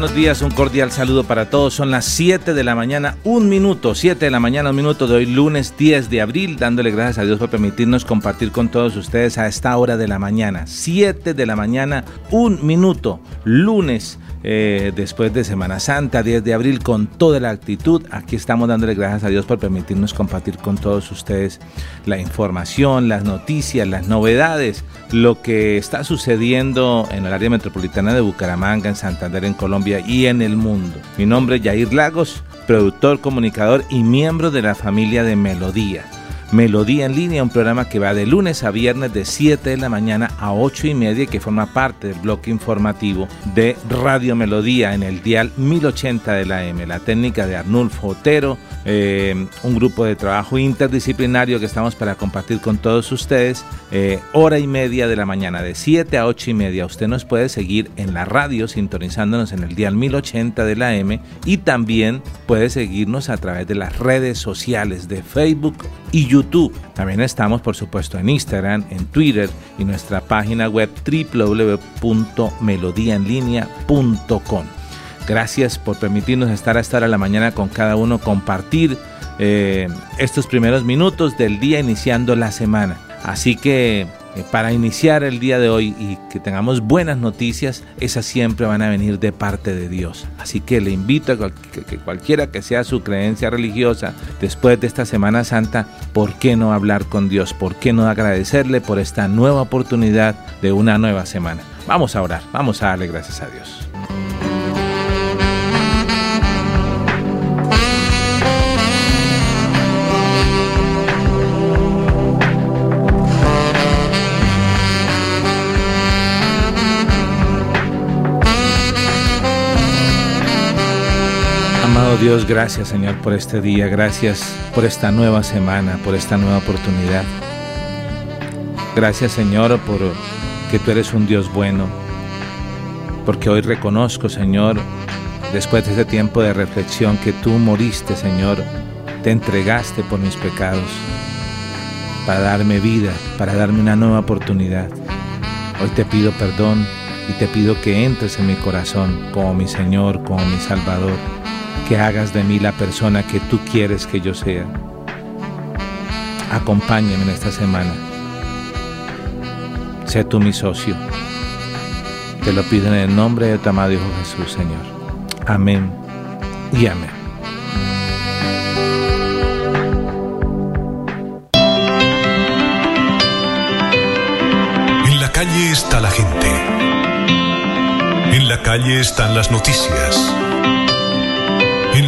Buenos días, un cordial saludo para todos. Son las 7 de la mañana, un minuto, 7 de la mañana, un minuto de hoy, lunes 10 de abril, dándole gracias a Dios por permitirnos compartir con todos ustedes a esta hora de la mañana. 7 de la mañana, un minuto, lunes eh, después de Semana Santa, 10 de abril, con toda la actitud. Aquí estamos dándole gracias a Dios por permitirnos compartir con todos ustedes la información, las noticias, las novedades, lo que está sucediendo en el área metropolitana de Bucaramanga, en Santander, en Colombia y en el mundo. Mi nombre es Jair Lagos, productor, comunicador y miembro de la familia de Melodía. Melodía en línea, un programa que va de lunes a viernes de 7 de la mañana a 8 y media y que forma parte del bloque informativo de Radio Melodía en el dial 1080 de la M. La técnica de Arnulfo Otero, eh, un grupo de trabajo interdisciplinario que estamos para compartir con todos ustedes. Eh, hora y media de la mañana, de 7 a 8 y media. Usted nos puede seguir en la radio sintonizándonos en el dial 1080 de la M y también puede seguirnos a través de las redes sociales de Facebook y YouTube. También estamos, por supuesto, en Instagram, en Twitter y nuestra página web www.melodiaenlinea.com. Gracias por permitirnos estar a estar a la mañana con cada uno, compartir eh, estos primeros minutos del día iniciando la semana. Así que eh, para iniciar el día de hoy y que tengamos buenas noticias, esas siempre van a venir de parte de Dios. Así que le invito a que cualquiera que sea su creencia religiosa, después de esta Semana Santa, ¿por qué no hablar con Dios? ¿Por qué no agradecerle por esta nueva oportunidad de una nueva semana? Vamos a orar, vamos a darle gracias a Dios. Dios, gracias Señor por este día, gracias por esta nueva semana, por esta nueva oportunidad. Gracias Señor por que tú eres un Dios bueno, porque hoy reconozco Señor, después de este tiempo de reflexión, que tú moriste Señor, te entregaste por mis pecados, para darme vida, para darme una nueva oportunidad. Hoy te pido perdón y te pido que entres en mi corazón como mi Señor, como mi Salvador que hagas de mí la persona que tú quieres que yo sea. Acompáñame en esta semana. Sé tú mi socio. Te lo pido en el nombre de tu amado Hijo Jesús, Señor. Amén y amén. En la calle está la gente. En la calle están las noticias.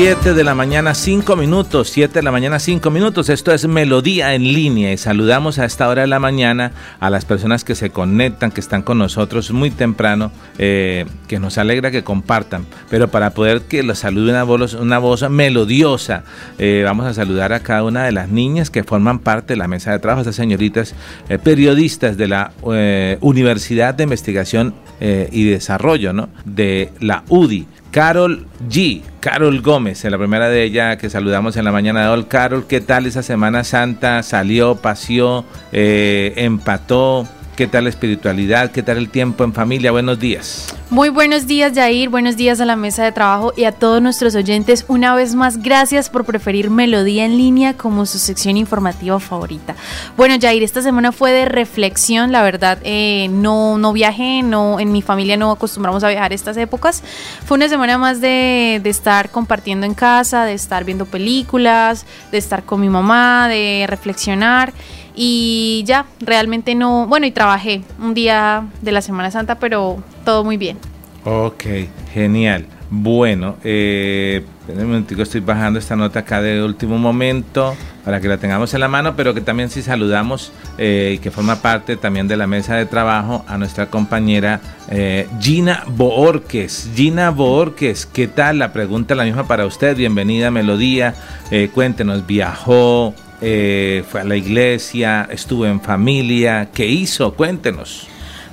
7 de la mañana, 5 minutos. 7 de la mañana, 5 minutos. Esto es Melodía en línea. Y saludamos a esta hora de la mañana a las personas que se conectan, que están con nosotros muy temprano, eh, que nos alegra que compartan. Pero para poder que los salude una voz, melodiosa, eh, vamos a saludar a cada una de las niñas que forman parte de la mesa de trabajo, estas señoritas eh, periodistas de la Universidad de Investigación y Desarrollo, ¿no? De la UDI. Carol G. Carol Gómez, en la primera de ella que saludamos en la mañana de hoy. Carol, ¿qué tal esa Semana Santa? ¿Salió, paseó, eh, empató? ¿Qué tal la espiritualidad? ¿Qué tal el tiempo en familia? Buenos días. Muy buenos días, Jair. Buenos días a la mesa de trabajo y a todos nuestros oyentes. Una vez más, gracias por preferir Melodía en línea como su sección informativa favorita. Bueno, Jair, esta semana fue de reflexión. La verdad, eh, no, no viajé, no, en mi familia no acostumbramos a viajar estas épocas. Fue una semana más de, de estar compartiendo en casa, de estar viendo películas, de estar con mi mamá, de reflexionar y ya, realmente no, bueno, y trabajé un día de la Semana Santa, pero todo muy bien. Ok, genial. Bueno, eh, un momentico, estoy bajando esta nota acá de último momento para que la tengamos en la mano, pero que también sí saludamos eh, y que forma parte también de la mesa de trabajo a nuestra compañera eh, Gina Boorques. Gina Boorques, ¿qué tal? La pregunta la misma para usted. Bienvenida Melodía. Eh, cuéntenos, ¿viajó? Eh, fue a la iglesia, estuvo en familia, ¿qué hizo? Cuéntenos.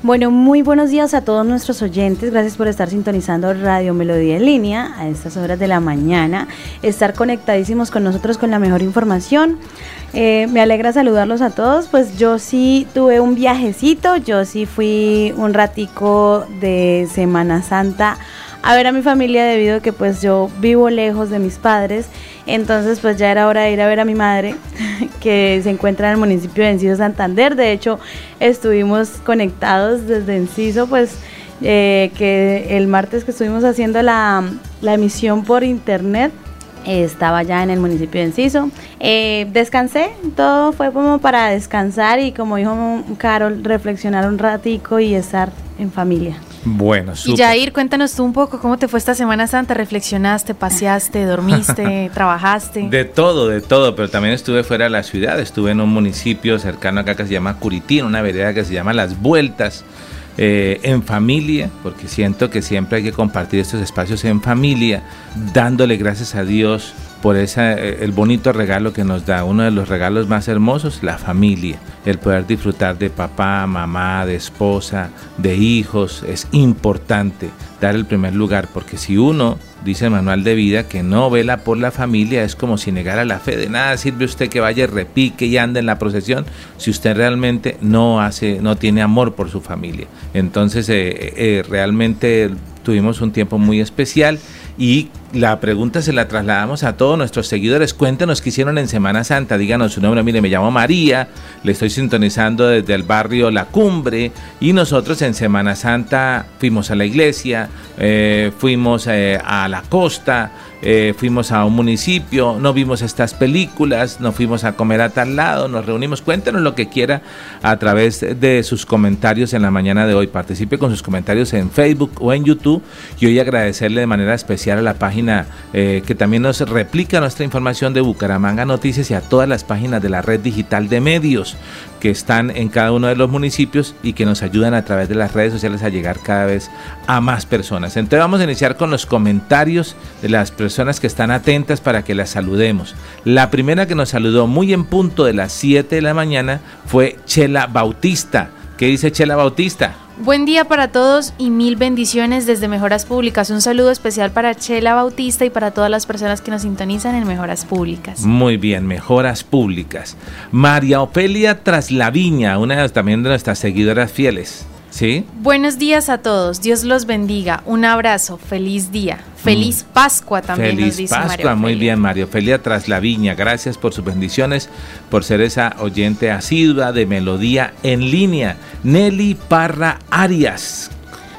Bueno, muy buenos días a todos nuestros oyentes. Gracias por estar sintonizando Radio Melodía en línea a estas horas de la mañana. Estar conectadísimos con nosotros con la mejor información. Eh, me alegra saludarlos a todos. Pues yo sí tuve un viajecito. Yo sí fui un ratico de Semana Santa a ver a mi familia debido a que pues yo vivo lejos de mis padres entonces pues ya era hora de ir a ver a mi madre que se encuentra en el municipio de Enciso Santander. De hecho estuvimos conectados desde Enciso pues eh, que el martes que estuvimos haciendo la, emisión por internet estaba ya en el municipio de Enciso. Eh, descansé, todo fue como para descansar y como dijo Carol, reflexionar un ratico y estar en familia. Bueno, super. Y Jair, cuéntanos tú un poco cómo te fue esta Semana Santa. ¿Reflexionaste, paseaste, dormiste, trabajaste? De todo, de todo, pero también estuve fuera de la ciudad. Estuve en un municipio cercano acá que se llama Curitín, una vereda que se llama Las Vueltas. Eh, en familia, porque siento que siempre hay que compartir estos espacios en familia, dándole gracias a Dios por esa, eh, el bonito regalo que nos da, uno de los regalos más hermosos, la familia, el poder disfrutar de papá, mamá, de esposa, de hijos, es importante dar el primer lugar, porque si uno, dice el manual de vida, que no vela por la familia, es como si negara la fe, de nada sirve usted que vaya, repique y ande en la procesión, si usted realmente no hace, no tiene amor por su familia. Entonces, eh, eh, realmente tuvimos un tiempo muy especial y la pregunta se la trasladamos a todos nuestros seguidores. Cuéntenos qué hicieron en Semana Santa. Díganos su nombre. Mire, me llamo María. Le estoy sintonizando desde el barrio La Cumbre. Y nosotros en Semana Santa fuimos a la iglesia, eh, fuimos eh, a la costa, eh, fuimos a un municipio, no vimos estas películas, nos fuimos a comer a tal lado, nos reunimos. Cuéntenos lo que quiera a través de sus comentarios en la mañana de hoy. Participe con sus comentarios en Facebook o en YouTube. Y hoy agradecerle de manera especial a la página que también nos replica nuestra información de Bucaramanga Noticias y a todas las páginas de la red digital de medios que están en cada uno de los municipios y que nos ayudan a través de las redes sociales a llegar cada vez a más personas. Entonces vamos a iniciar con los comentarios de las personas que están atentas para que las saludemos. La primera que nos saludó muy en punto de las 7 de la mañana fue Chela Bautista. ¿Qué dice Chela Bautista? Buen día para todos y mil bendiciones desde Mejoras Públicas. Un saludo especial para Chela Bautista y para todas las personas que nos sintonizan en Mejoras Públicas. Muy bien, Mejoras Públicas. María Ofelia Traslaviña, una también de nuestras seguidoras fieles. ¿Sí? Buenos días a todos, Dios los bendiga, un abrazo, feliz día, feliz mm. Pascua también feliz nos dice Pascua, muy bien Mario, Felia Traslaviña, gracias por sus bendiciones, por ser esa oyente asidua de Melodía en línea. Nelly Parra Arias,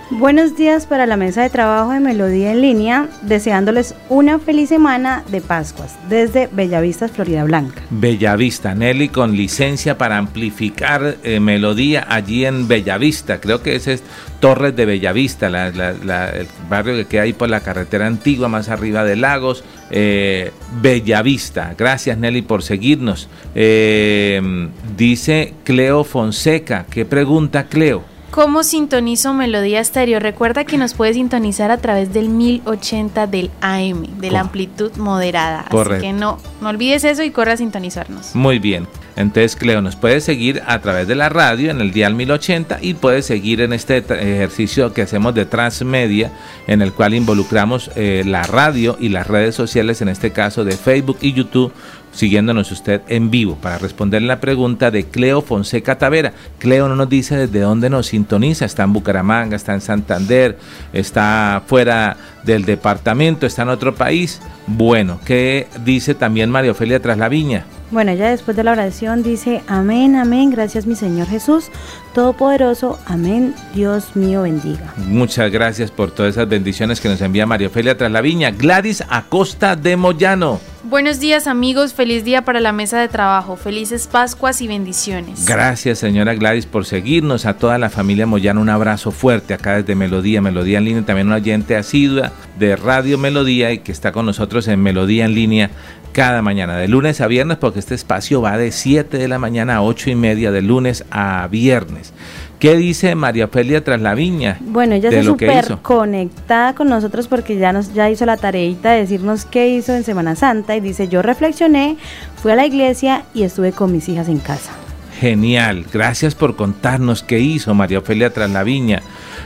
Buenos días para la mesa de trabajo de Melodía en línea, deseándoles una feliz semana de Pascuas desde Bellavista, Florida Blanca. Bellavista, Nelly con licencia para amplificar eh, melodía allí en Bellavista, creo que ese es Torres de Bellavista, el barrio que queda ahí por la carretera antigua, más arriba de Lagos, eh, Bellavista. Gracias Nelly por seguirnos. Eh, dice Cleo Fonseca, ¿qué pregunta Cleo? ¿Cómo sintonizo Melodía Estéreo? Recuerda que nos puede sintonizar a través del 1080 del AM, de la amplitud moderada. Así que no, no olvides eso y corre a sintonizarnos. Muy bien. Entonces, Cleo, nos puede seguir a través de la radio en el dial 1080 y puede seguir en este ejercicio que hacemos de transmedia, en el cual involucramos eh, la radio y las redes sociales, en este caso de Facebook y YouTube, siguiéndonos usted en vivo para responder la pregunta de Cleo Fonseca Tavera. Cleo no nos dice desde dónde nos sintoniza, está en Bucaramanga, está en Santander, está fuera del departamento, está en otro país. Bueno, ¿qué dice también María Ofelia tras la viña? Bueno, ya después de la oración dice, amén, amén, gracias mi Señor Jesús, Todopoderoso, amén, Dios mío bendiga. Muchas gracias por todas esas bendiciones que nos envía María Ofelia tras la viña. Gladys Acosta de Moyano. Buenos días amigos, feliz día para la mesa de trabajo, felices Pascuas y bendiciones. Gracias señora Gladys por seguirnos, a toda la familia Moyano un abrazo fuerte acá desde Melodía, Melodía en línea, también una oyente asidua de Radio Melodía y que está con nosotros en Melodía en línea cada mañana, de lunes a viernes, porque este espacio va de 7 de la mañana a 8 y media, de lunes a viernes. ¿Qué dice María Ofelia tras la viña? Bueno, ella está súper conectada con nosotros porque ya nos ya hizo la tareita de decirnos qué hizo en Semana Santa y dice, yo reflexioné, fui a la iglesia y estuve con mis hijas en casa. Genial, gracias por contarnos qué hizo María Ofelia tras la viña.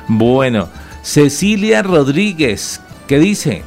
Bueno, Cecilia Rodríguez, ¿qué dice?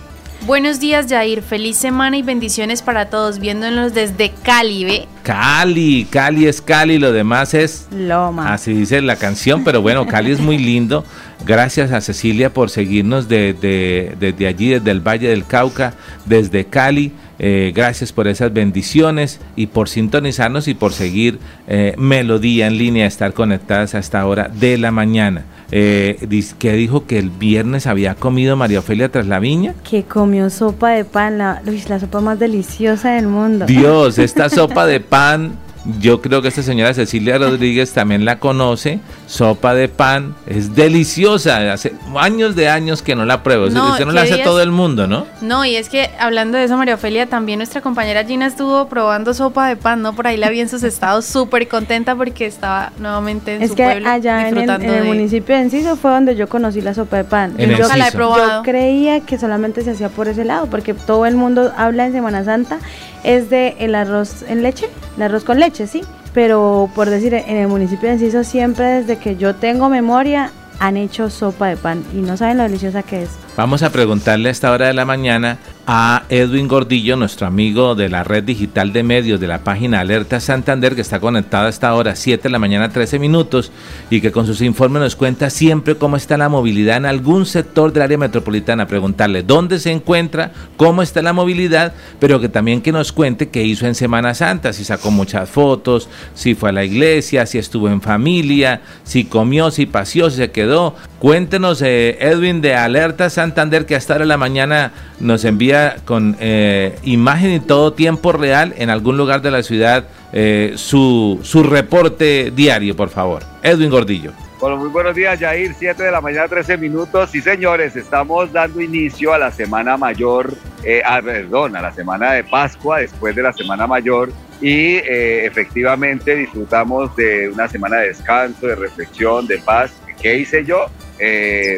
Buenos días, Jair. Feliz semana y bendiciones para todos, viéndonos desde Cali, ¿ve? Cali, Cali es Cali, lo demás es Loma. Así dice la canción, pero bueno, Cali es muy lindo. Gracias a Cecilia por seguirnos desde, desde allí, desde el Valle del Cauca, desde Cali. Eh, gracias por esas bendiciones y por sintonizarnos y por seguir eh, Melodía en línea, estar conectadas a esta hora de la mañana eh, que dijo que el viernes había comido María Ofelia tras la viña. Que comió sopa de pan, la, la sopa más deliciosa del mundo. Dios, esta sopa de pan yo creo que esta señora Cecilia Rodríguez también la conoce. Sopa de pan es deliciosa. Hace años de años que no la pruebo. No, Usted no la hace todo el mundo, ¿no? No, y es que hablando de eso, María Ofelia, también nuestra compañera Gina estuvo probando sopa de pan, ¿no? Por ahí la vi en sus estados súper contenta porque estaba nuevamente en es que allá en el, municipio de Enciso fue donde yo conocí la sopa de pan. En yo, la he probado. yo creía que solamente se hacía por ese lado, porque todo el mundo habla en Semana Santa es de el arroz en leche, el arroz con leche, sí. Pero por decir, en el municipio de Enciso siempre desde que yo tengo memoria han hecho sopa de pan y no saben lo deliciosa que es. Vamos a preguntarle a esta hora de la mañana a Edwin Gordillo, nuestro amigo de la red digital de medios de la página Alerta Santander, que está conectado a esta hora, 7 de la mañana, 13 minutos, y que con sus informes nos cuenta siempre cómo está la movilidad en algún sector del área metropolitana. Preguntarle dónde se encuentra, cómo está la movilidad, pero que también que nos cuente qué hizo en Semana Santa, si sacó muchas fotos, si fue a la iglesia, si estuvo en familia, si comió, si paseó, si se quedó. Cuéntenos, eh, Edwin, de Alerta Santander, que hasta ahora de la mañana nos envía con eh, imagen y todo tiempo real en algún lugar de la ciudad eh, su, su reporte diario, por favor. Edwin Gordillo. Bueno, muy buenos días, Jair. 7 de la mañana, 13 minutos. Y señores, estamos dando inicio a la semana mayor, eh, ah, perdón, a la semana de Pascua, después de la semana mayor. Y efectivamente disfrutamos de una semana de descanso, de reflexión, de paz. ¿Qué hice yo?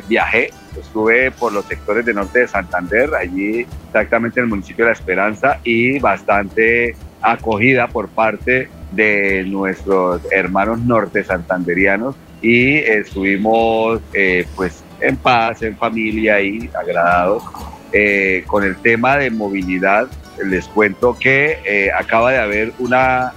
viajé Estuve por los sectores del norte de Santander, allí exactamente en el municipio de La Esperanza y bastante acogida por parte de nuestros hermanos norte santanderianos y estuvimos eh, pues en paz, en familia y agradados. Eh, con el tema de movilidad, les cuento que eh, acaba de haber una,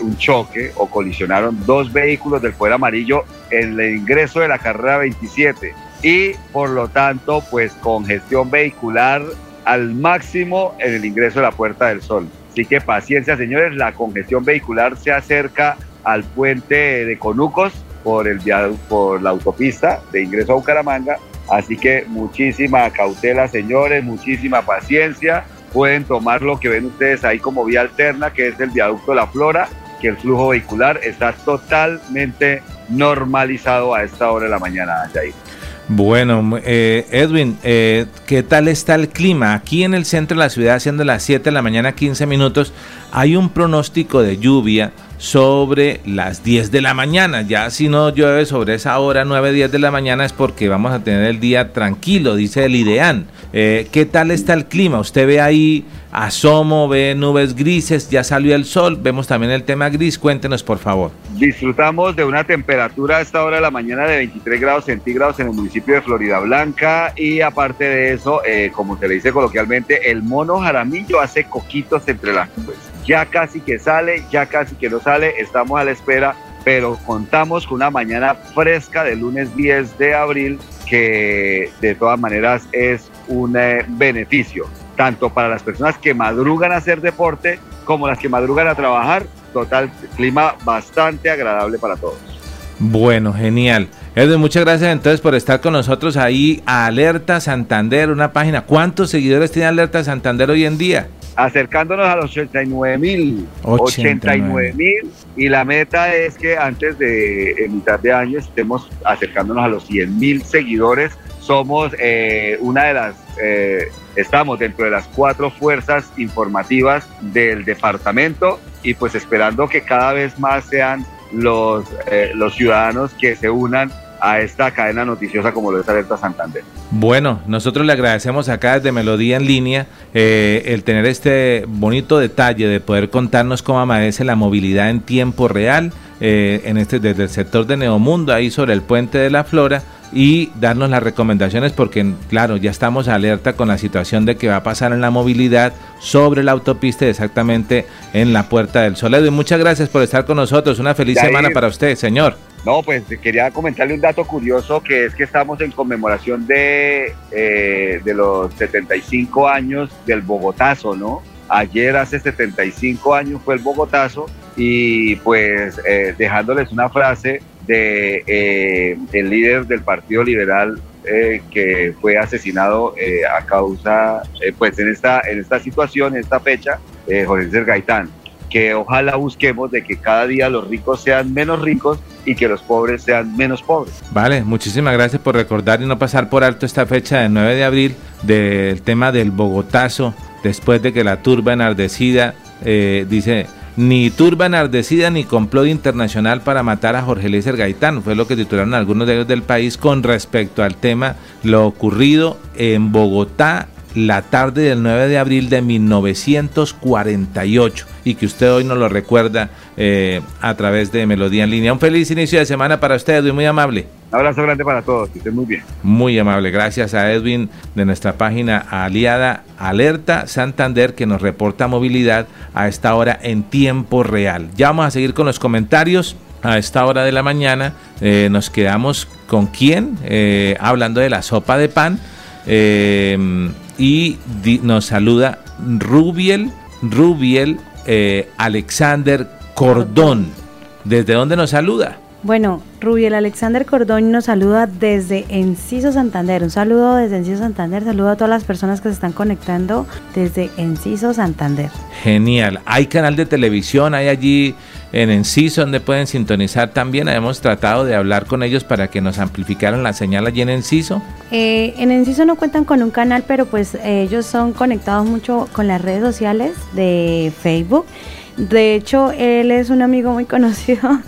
un choque o colisionaron dos vehículos del Poder Amarillo en el ingreso de la carrera 27 y por lo tanto pues congestión vehicular al máximo en el ingreso de la Puerta del Sol. Así que paciencia señores, la congestión vehicular se acerca al puente de Conucos por, el, por la autopista de ingreso a Bucaramanga. Así que muchísima cautela, señores, muchísima paciencia. Pueden tomar lo que ven ustedes ahí como vía alterna, que es el viaducto La Flora, que el flujo vehicular está totalmente normalizado a esta hora de la mañana, Jair. Bueno, eh, Edwin, eh, ¿qué tal está el clima? Aquí en el centro de la ciudad, siendo las 7 de la mañana, 15 minutos, hay un pronóstico de lluvia sobre las 10 de la mañana. Ya si no llueve sobre esa hora, 9, 10 de la mañana, es porque vamos a tener el día tranquilo, dice el IDEAN. Eh, ¿Qué tal está el clima? Usted ve ahí asomo, ve nubes grises, ya salió el sol, vemos también el tema gris, cuéntenos por favor. Disfrutamos de una temperatura a esta hora de la mañana de 23 grados centígrados en el municipio de Florida Blanca y aparte de eso, eh, como se le dice coloquialmente, el mono jaramillo hace coquitos entre las nubes. Ya casi que sale, ya casi que no sale, estamos a la espera, pero contamos con una mañana fresca del lunes 10 de abril que de todas maneras es un eh, beneficio tanto para las personas que madrugan a hacer deporte como las que madrugan a trabajar. Total, clima bastante agradable para todos. Bueno, genial. Edwin, muchas gracias entonces por estar con nosotros ahí a Alerta Santander, una página. ¿Cuántos seguidores tiene Alerta Santander hoy en día? Acercándonos a los 89 mil. 89 mil. Y la meta es que antes de mitad de año estemos acercándonos a los 100 mil seguidores. Somos eh, una de las eh, Estamos dentro de las cuatro fuerzas informativas del departamento y pues esperando que cada vez más sean los, eh, los ciudadanos que se unan a esta cadena noticiosa como lo es Alerta Santander. Bueno, nosotros le agradecemos acá desde Melodía en línea eh, el tener este bonito detalle de poder contarnos cómo amanece la movilidad en tiempo real eh, en este, desde el sector de Neomundo, ahí sobre el puente de la Flora y darnos las recomendaciones porque claro, ya estamos alerta con la situación de que va a pasar en la movilidad sobre la autopista exactamente en la Puerta del Sol. Edwin, muchas gracias por estar con nosotros. Una feliz semana para usted, señor. No, pues quería comentarle un dato curioso que es que estamos en conmemoración de, eh, de los 75 años del Bogotazo, ¿no? Ayer hace 75 años fue el Bogotazo y pues eh, dejándoles una frase de eh, el líder del Partido Liberal que fue asesinado a causa, pues en esta, en esta situación, en esta fecha, Jorge Gaitán, que ojalá busquemos de que cada día los ricos sean menos ricos y que los pobres sean menos pobres. Vale, muchísimas gracias por recordar y no pasar por alto esta fecha del 9 de abril del tema del Bogotazo, después de que la turba enardecida dice ni turba enardecida ni complot internacional para matar a Jorge Lécer Gaitán. Fue lo que titularon algunos de ellos del país con respecto al tema, lo ocurrido en Bogotá la tarde del 9 de abril de 1948 y que usted hoy nos lo recuerda eh, a través de Melodía en línea. Un feliz inicio de semana para usted, y muy amable. Un abrazo grande para todos, que estén muy bien. Muy amable, gracias a Edwin de nuestra página aliada Alerta Santander que nos reporta movilidad a esta hora en tiempo real. Ya vamos a seguir con los comentarios. A esta hora de la mañana eh, nos quedamos con quién, eh, hablando de la sopa de pan. Eh, y nos saluda Rubiel, Rubiel Alexander Cordón. ¿Desde dónde nos saluda? Bueno, Rubiel Alexander Cordón nos saluda desde Enciso Santander. Un saludo desde Enciso Santander. Saludo a todas las personas que se están conectando desde Enciso Santander. Genial. Hay canal de televisión, hay allí en Enciso donde pueden sintonizar también. Hemos tratado de hablar con ellos para que nos amplificaran la señal allí en Enciso. Eh, en Enciso no cuentan con un canal, pero pues ellos son conectados mucho con las redes sociales de Facebook. De hecho, él es un amigo muy conocido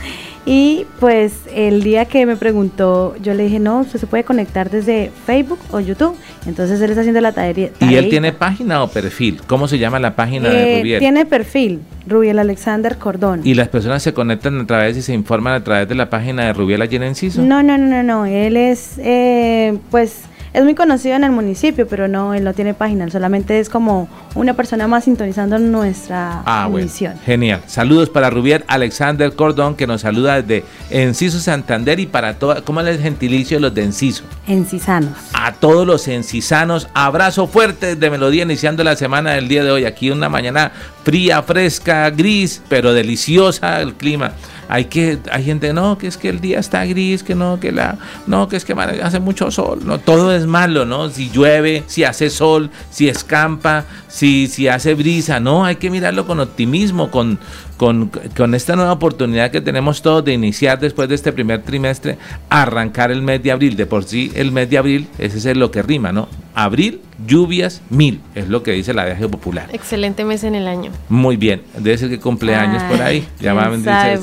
y pues el día que me preguntó, yo le dije, no, usted se puede conectar desde Facebook o YouTube. Entonces él está haciendo la tarea. ¿Y él tiene página o perfil? ¿Cómo se llama la página de eh, Rubiel? Tiene perfil, Rubiel Alexander Cordón. ¿Y las personas se conectan a través y se informan a través de la página de Rubiel en Enciso? No, no, no, no, no. Él es, eh, pues es muy conocido en el municipio, pero no, él no tiene página, solamente es como una persona más sintonizando nuestra ah, emisión. genial. Saludos para Rubier Alexander Cordón, que nos saluda desde Enciso Santander y para todas, ¿cómo es el gentilicio de los de Enciso? Encisanos. A todos los encisanos, abrazo fuerte desde Melodía, iniciando la semana del día de hoy. Aquí una mañana fría, fresca, gris, pero deliciosa el clima. Hay que, hay gente, no, que es que el día está gris, que no, que la, no, que es que hace mucho sol, no, todo es malo, ¿no? Si llueve, si hace sol, si escampa, si, si hace brisa, no, hay que mirarlo con optimismo, con, con, con, esta nueva oportunidad que tenemos todos de iniciar después de este primer trimestre, arrancar el mes de abril. De por sí, el mes de abril, ese es lo que rima, ¿no? Abril, lluvias, mil, es lo que dice la viaje popular. Excelente mes en el año. Muy bien, debe ser que cumpleaños por ahí. Ya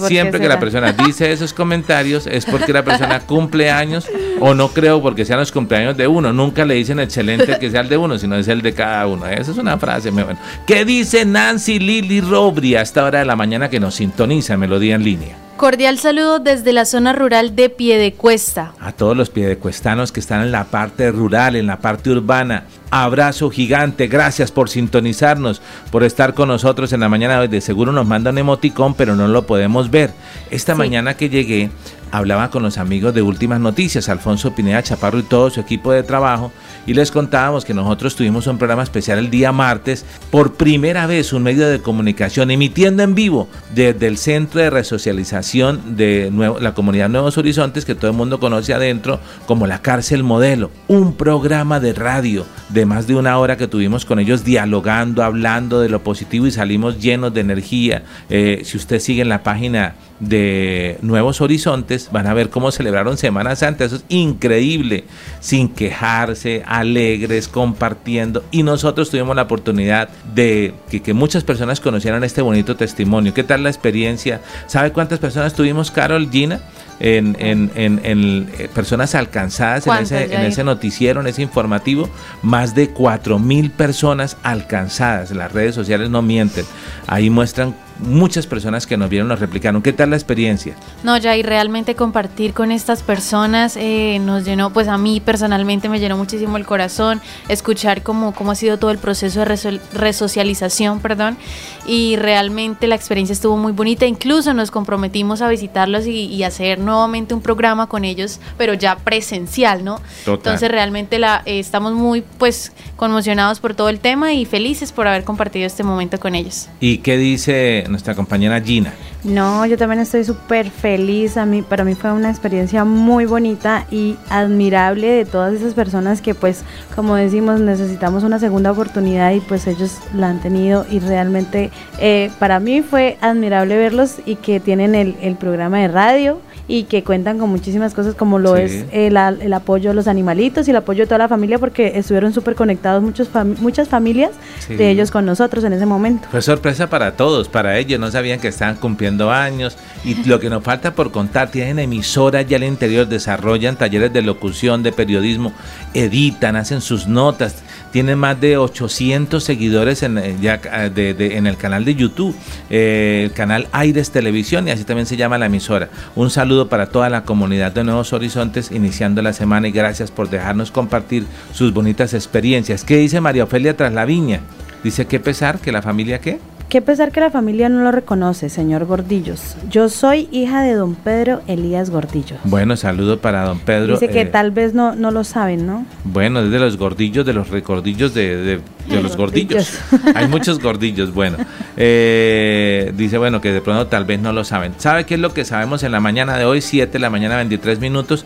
siempre que la persona dice esos comentarios es porque la persona cumple años o no creo porque sean los cumpleaños de uno. Nunca le dicen excelente que sea el de uno, sino es el de cada uno. Esa es una frase muy buena. ¿Qué dice Nancy Lili Robri a esta hora de la mañana que nos sintoniza Melodía en línea? Cordial saludo desde la zona rural de Piedecuesta. A todos los piedecuestanos que están en la parte rural, en la parte urbana. Abrazo gigante, gracias por sintonizarnos, por estar con nosotros en la mañana de hoy. De seguro nos mandan emoticón, pero no lo podemos ver. Esta mañana que llegué, hablaba con los amigos de Últimas Noticias, Alfonso Pineda Chaparro y todo su equipo de trabajo, y les contábamos que nosotros tuvimos un programa especial el día martes, por primera vez un medio de comunicación emitiendo en vivo desde el Centro de Resocialización de la Comunidad Nuevos Horizontes, que todo el mundo conoce adentro como la Cárcel Modelo, un programa de radio de más de una hora que tuvimos con ellos dialogando, hablando de lo positivo y salimos llenos de energía. Eh, si usted sigue en la página de Nuevos Horizontes, van a ver cómo celebraron Semana Santa, eso es increíble, sin quejarse, alegres, compartiendo, y nosotros tuvimos la oportunidad de que, muchas personas conocieran este bonito testimonio. ¿Qué tal la experiencia? ¿Sabe cuántas personas tuvimos, Carol, Gina? En, en, en, eh, personas alcanzadas en ese, en ese noticiero, en ese informativo, más de cuatro mil personas alcanzadas. Las redes sociales no mienten. Ahí muestran muchas personas que nos vieron nos replicaron. ¿Qué tal la experiencia? No, ya y realmente compartir con estas personas eh, nos llenó, pues a mí personalmente me llenó muchísimo el corazón, escuchar cómo, cómo ha sido todo el proceso de resocialización, perdón, y realmente la experiencia estuvo muy bonita, incluso nos comprometimos a visitarlos y, hacer nuevamente un programa con ellos, pero ya presencial, ¿no? Entonces realmente la, eh, estamos muy pues conmocionados por todo el tema y felices por haber compartido este momento con ellos. ¿Y qué dice nuestra compañera Gina. No, yo también estoy súper feliz. A mí, para mí fue una experiencia muy bonita y admirable de todas esas personas que, pues, como decimos, necesitamos una segunda oportunidad y pues ellos la han tenido y realmente eh, para mí fue admirable verlos y que tienen el, el programa de radio y que cuentan con muchísimas cosas como lo es el, el, apoyo a los animalitos y el apoyo de toda la familia porque estuvieron súper conectados muchos muchas familias de ellos con nosotros en ese momento. Fue sorpresa para todos, para ellos, no sabían que estaban cumpliendo años y lo que nos falta por contar, tienen emisoras ya al interior, desarrollan talleres de locución, de periodismo, editan, hacen sus notas, tienen más de 800 seguidores en, eh, ya, eh, en el canal de YouTube, eh, el canal Aires Televisión y así también se llama la emisora. Un saludo para toda la comunidad de Nuevos Horizontes iniciando la semana y gracias por dejarnos compartir sus bonitas experiencias. ¿Qué dice María Ofelia tras la viña? Dice que pesar que la familia qué? Qué pesar que la familia no lo reconoce, señor Gordillos. Yo soy hija de don Pedro Elías Gordillos. Bueno, saludo para don Pedro. Dice que eh, tal vez no, no lo saben, ¿no? Bueno, es de los gordillos, de los recordillos de, los gordillos. Hay muchos gordillos, bueno. Eh, dice, bueno, que de pronto tal vez no lo saben. ¿Sabe qué es lo que sabemos en la mañana de hoy? 7 de la mañana, 23 minutos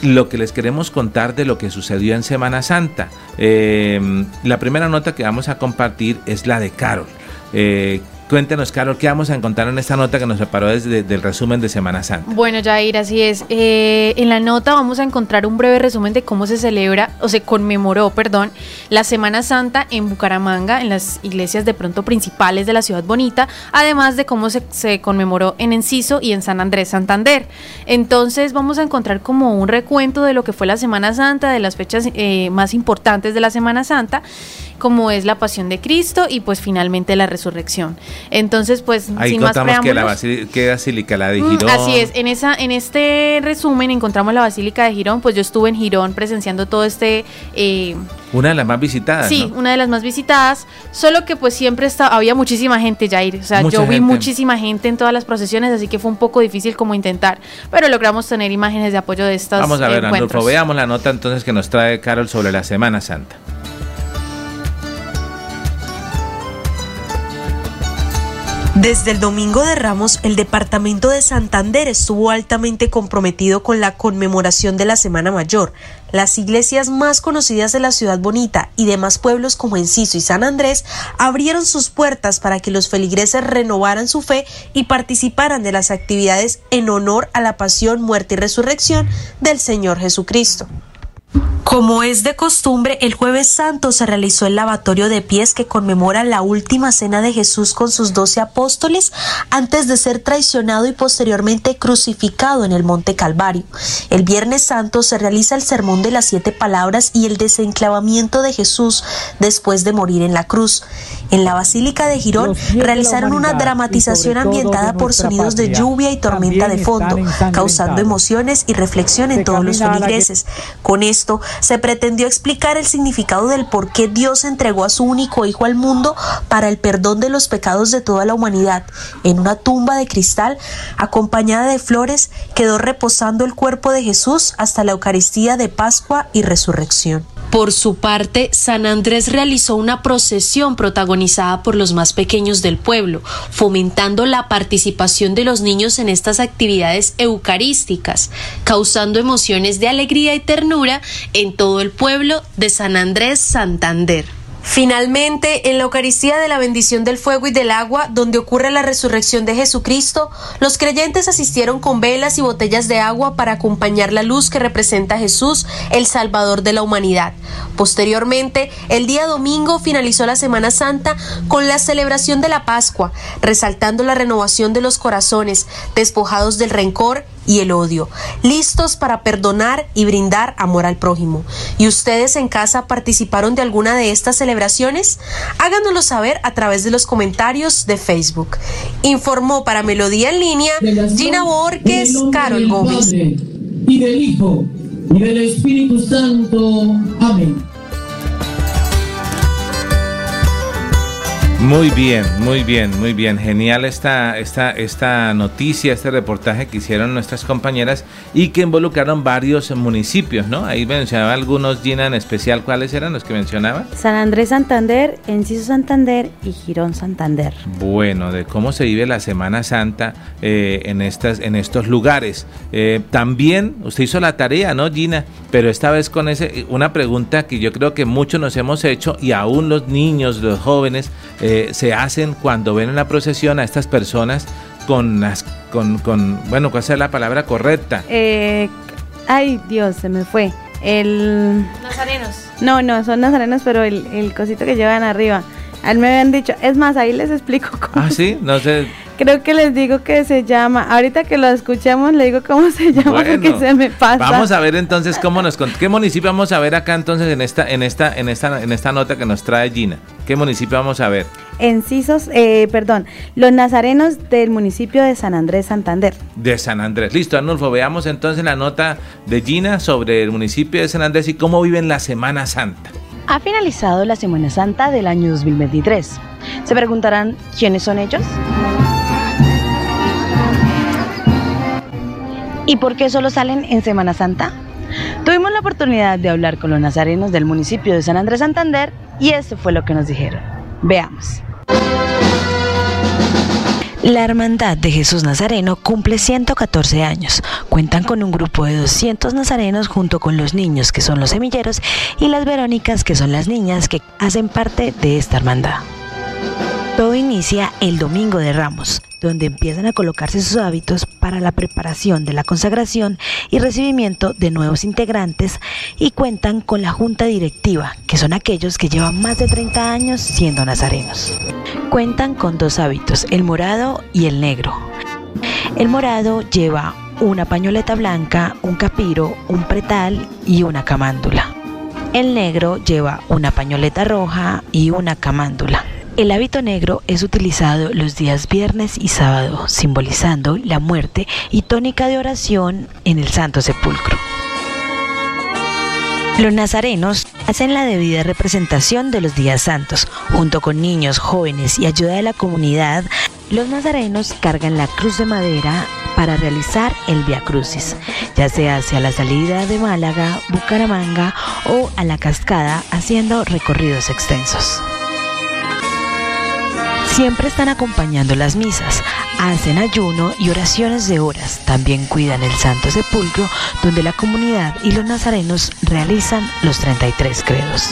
lo que les queremos contar de lo que sucedió en Semana Santa. Eh, la primera nota que vamos a compartir es la de Carol. Eh, Cuéntenos, Carol, ¿qué vamos a encontrar en esta nota que nos preparó desde el resumen de Semana Santa? Bueno, Jair, así es. Eh, en la nota vamos a encontrar un breve resumen de cómo se celebra, o se conmemoró, perdón, la Semana Santa en Bucaramanga, en las iglesias de pronto principales de la ciudad bonita, además de cómo se, conmemoró en Enciso y en San Andrés Santander. Entonces vamos a encontrar como un recuento de lo que fue la Semana Santa, de las fechas eh, más importantes de la Semana Santa como es la pasión de Cristo y pues finalmente la resurrección. Entonces, pues Ahí sin más que la basílica, la de mm, Girón. así es, en esa en este resumen encontramos la basílica de Girón, pues yo estuve en Girón presenciando todo este eh, una de las más visitadas. Sí, una de las más visitadas, solo que pues siempre está, había muchísima gente, Jair. O sea, yo vi muchísima gente en todas las procesiones, así que fue un poco difícil como intentar, pero logramos tener imágenes de apoyo de estas. Vamos a ver, Andolfo, veamos la nota entonces que nos trae Carol sobre la Semana Santa. Desde el domingo de Ramos, el departamento de Santander estuvo altamente comprometido con la conmemoración de la Semana Mayor. Las iglesias más conocidas de la ciudad bonita y demás pueblos como Enciso y San Andrés abrieron sus puertas para que los feligreses renovaran su fe y participaran de las actividades en honor a la pasión, muerte y resurrección del Señor Jesucristo. Como es de costumbre, el jueves santo se realizó el lavatorio de pies que conmemora la última cena de Jesús con sus doce apóstoles antes de ser traicionado y posteriormente crucificado en el monte Calvario. El viernes santo se realiza el sermón de las siete palabras y el desenclavamiento de Jesús después de morir en la cruz. En la Basílica de Girón realizaron una dramatización ambientada por sonidos de lluvia y tormenta de fondo, causando emociones y reflexión en todos los feligreses. Con se pretendió explicar el significado del por qué Dios entregó a su único Hijo al mundo para el perdón de los pecados de toda la humanidad. En una tumba de cristal, acompañada de flores, quedó reposando el cuerpo de Jesús hasta la Eucaristía de Pascua y Resurrección. Por su parte, San Andrés realizó una procesión protagonizada por los más pequeños del pueblo, fomentando la participación de los niños en estas actividades eucarísticas, causando emociones de alegría y ternura en todo el pueblo de San Andrés Santander. Finalmente, en la Eucaristía de la bendición del fuego y del agua, donde ocurre la resurrección de Jesucristo, los creyentes asistieron con velas y botellas de agua para acompañar la luz que representa a Jesús, el Salvador de la humanidad. Posteriormente, el día domingo finalizó la Semana Santa con la celebración de la Pascua, resaltando la renovación de los corazones, despojados del rencor y el odio, listos para perdonar y brindar amor al prójimo. ¿Y ustedes en casa participaron de alguna de estas celebraciones? Háganoslo saber a través de los comentarios de Facebook. Informó para Melodía en línea Gina Borges, Carol Gómez. Y del Hijo y del Espíritu Santo. Amén. Muy bien, muy bien, muy bien. Genial esta, esta, esta noticia, este reportaje que hicieron nuestras compañeras y que involucraron varios municipios, ¿no? Ahí mencionaba algunos, Gina, en especial, ¿cuáles eran los que mencionaba? San Andrés Santander, Enciso Santander y Girón Santander. Bueno, de cómo se vive la Semana Santa eh, en, estas, en estos lugares. Eh, también usted hizo la tarea, ¿no, Gina? Pero esta vez con ese, una pregunta que yo creo que muchos nos hemos hecho y aún los niños, los jóvenes, eh, se hacen cuando ven en la procesión a estas personas con las, con, con bueno, ¿cuál es la palabra correcta? Eh, ay, Dios, se me fue. El... Nazarenos. No, no, son nazarenos, pero el, el cosito que llevan arriba. A él me habían dicho, es más, ahí les explico cómo. Ah, sí, no sé. Creo que les digo que se llama. Ahorita que lo escuchemos, le digo cómo se llama Bueno, porque se me pasa. Vamos a ver entonces cómo nos qué municipio vamos a ver acá entonces en esta en esta en esta en esta nota que nos trae Gina. ¿Qué municipio vamos a ver? Encisos, eh, perdón, los nazarenos del municipio de San Andrés Santander. De San Andrés. Listo, Arnulfo, veamos entonces la nota de Gina sobre el municipio de San Andrés y cómo viven la Semana Santa. Ha finalizado la Semana Santa del año 2023. Se preguntarán quiénes son ellos. ¿Y por qué solo salen en Semana Santa? Tuvimos la oportunidad de hablar con los nazarenos del municipio de San Andrés Santander y eso fue lo que nos dijeron. Veamos. La Hermandad de Jesús Nazareno cumple 114 años. Cuentan con un grupo de 200 nazarenos junto con los niños, que son los semilleros, y las Verónicas, que son las niñas que hacen parte de esta hermandad. Todo inicia el Domingo de Ramos, donde empiezan a colocarse sus hábitos para la preparación de la consagración y recibimiento de nuevos integrantes y cuentan con la junta directiva, que son aquellos que llevan más de 30 años siendo nazarenos. Cuentan con dos hábitos, el morado y el negro. El morado lleva una pañoleta blanca, un capiro, un pretal y una camándula. El negro lleva una pañoleta roja y una camándula. El hábito negro es utilizado los días viernes y sábado, simbolizando la muerte y tónica de oración en el Santo Sepulcro. Los nazarenos hacen la debida representación de los días santos. Junto con niños, jóvenes y ayuda de la comunidad, los nazarenos cargan la cruz de madera para realizar el Via Crucis, ya sea hacia la salida de Málaga, Bucaramanga o a la cascada haciendo recorridos extensos. Siempre están acompañando las misas, hacen ayuno y oraciones de horas. También cuidan el Santo Sepulcro, donde la comunidad y los nazarenos realizan los 33 credos.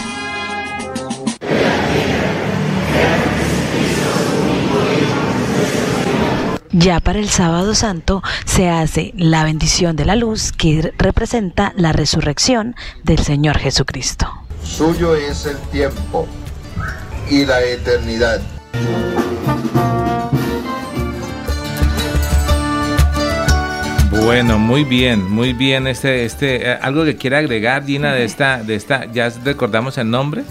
Ya para el sábado santo se hace la bendición de la luz que representa la resurrección del Señor Jesucristo. Suyo es el tiempo y la eternidad. Bueno, muy bien, muy bien. Este, este, eh, algo que quiera agregar, Gina, de esta, de esta, ya recordamos el nombre.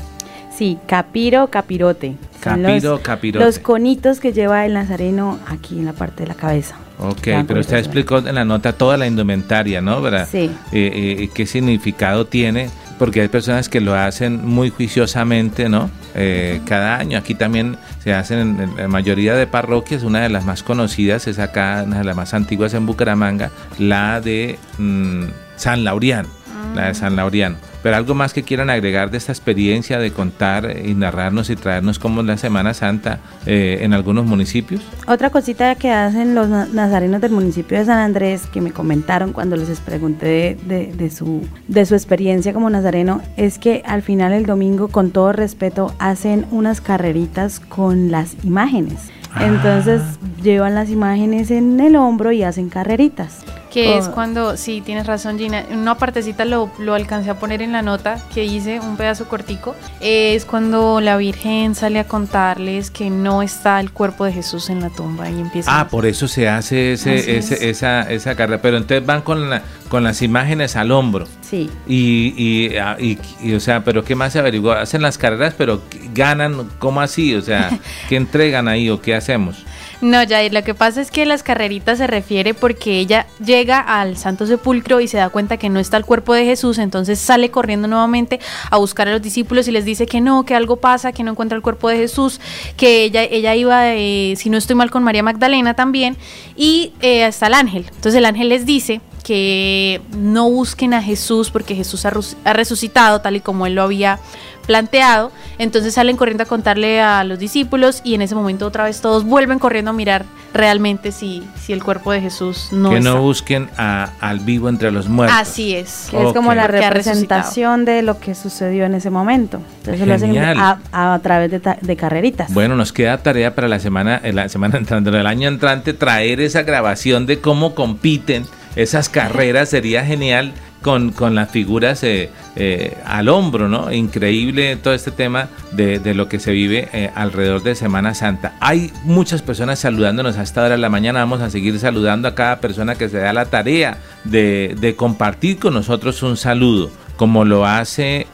Sí, capiro, capirote. Capiro, los, capirote. Los conitos que lleva el nazareno aquí en la parte de la cabeza. Ok, pero usted explicó en la nota toda la indumentaria, ¿no? ¿Verdad? Sí. Eh, eh, ¿Qué significado tiene? Porque hay personas que lo hacen muy juiciosamente, ¿no? Eh, cada año. Aquí también se hacen en, la mayoría de parroquias, una de las más conocidas es acá, una de las más antiguas en Bucaramanga, la de mm, San Lauriano, la de San Lauriano. Pero algo más que quieran agregar de esta experiencia de contar y narrarnos y traernos como la Semana Santa eh, en algunos municipios. Otra cosita que hacen los nazarenos del municipio de San Andrés, que me comentaron cuando les pregunté de, de, su, de su experiencia como nazareno, es que al final el domingo, con todo respeto, hacen unas carreritas con las imágenes. Entonces llevan las imágenes en el hombro y hacen carreritas. Que es cuando, sí, tienes razón Gina, una partecita lo, lo alcancé a poner en la nota que hice, un pedazo cortico, es cuando la Virgen sale a contarles que no está el cuerpo de Jesús en la tumba y empieza Ah, por eso se hace ese, ese, esa, esa carrera, pero entonces van con, la, con las imágenes al hombro. Sí. Y, y, y, y, o sea, pero ¿qué más se averiguó? Hacen las carreras, pero ganan, ¿cómo así? O sea, ¿qué entregan ahí o qué hacemos? No, Jair, lo que pasa es que las carreritas se refiere porque ella llega al Santo Sepulcro y se da cuenta que no está el cuerpo de Jesús, entonces sale corriendo nuevamente a buscar a los discípulos y les dice que no, que algo pasa, que no encuentra el cuerpo de Jesús, que ella, ella iba, eh, si no estoy mal, con María Magdalena también, y eh, hasta el ángel. Entonces el ángel les dice que no busquen a Jesús porque Jesús ha resucitado tal y como él lo había planteado. Entonces salen corriendo a contarle a los discípulos y en ese momento otra vez todos vuelven corriendo a mirar realmente si, si el cuerpo de Jesús no Que está. no busquen a, al vivo entre los muertos. Así es. Que es como la representación de lo que sucedió en ese momento. Entonces lo hacen Genial. a, a través de, ta- de carreritas. Bueno, nos queda tarea para la semana, eh, la semana entrante, el año entrante, traer esa grabación de cómo compiten esas carreras. Sería genial con, con las figuras eh, eh, al hombro, ¿no? Increíble todo este tema de, de lo que se vive eh, alrededor de Semana Santa. Hay muchas personas saludándonos a esta hora de la mañana. Vamos a seguir saludando a cada persona que se da la tarea de, de compartir con nosotros un saludo como lo hace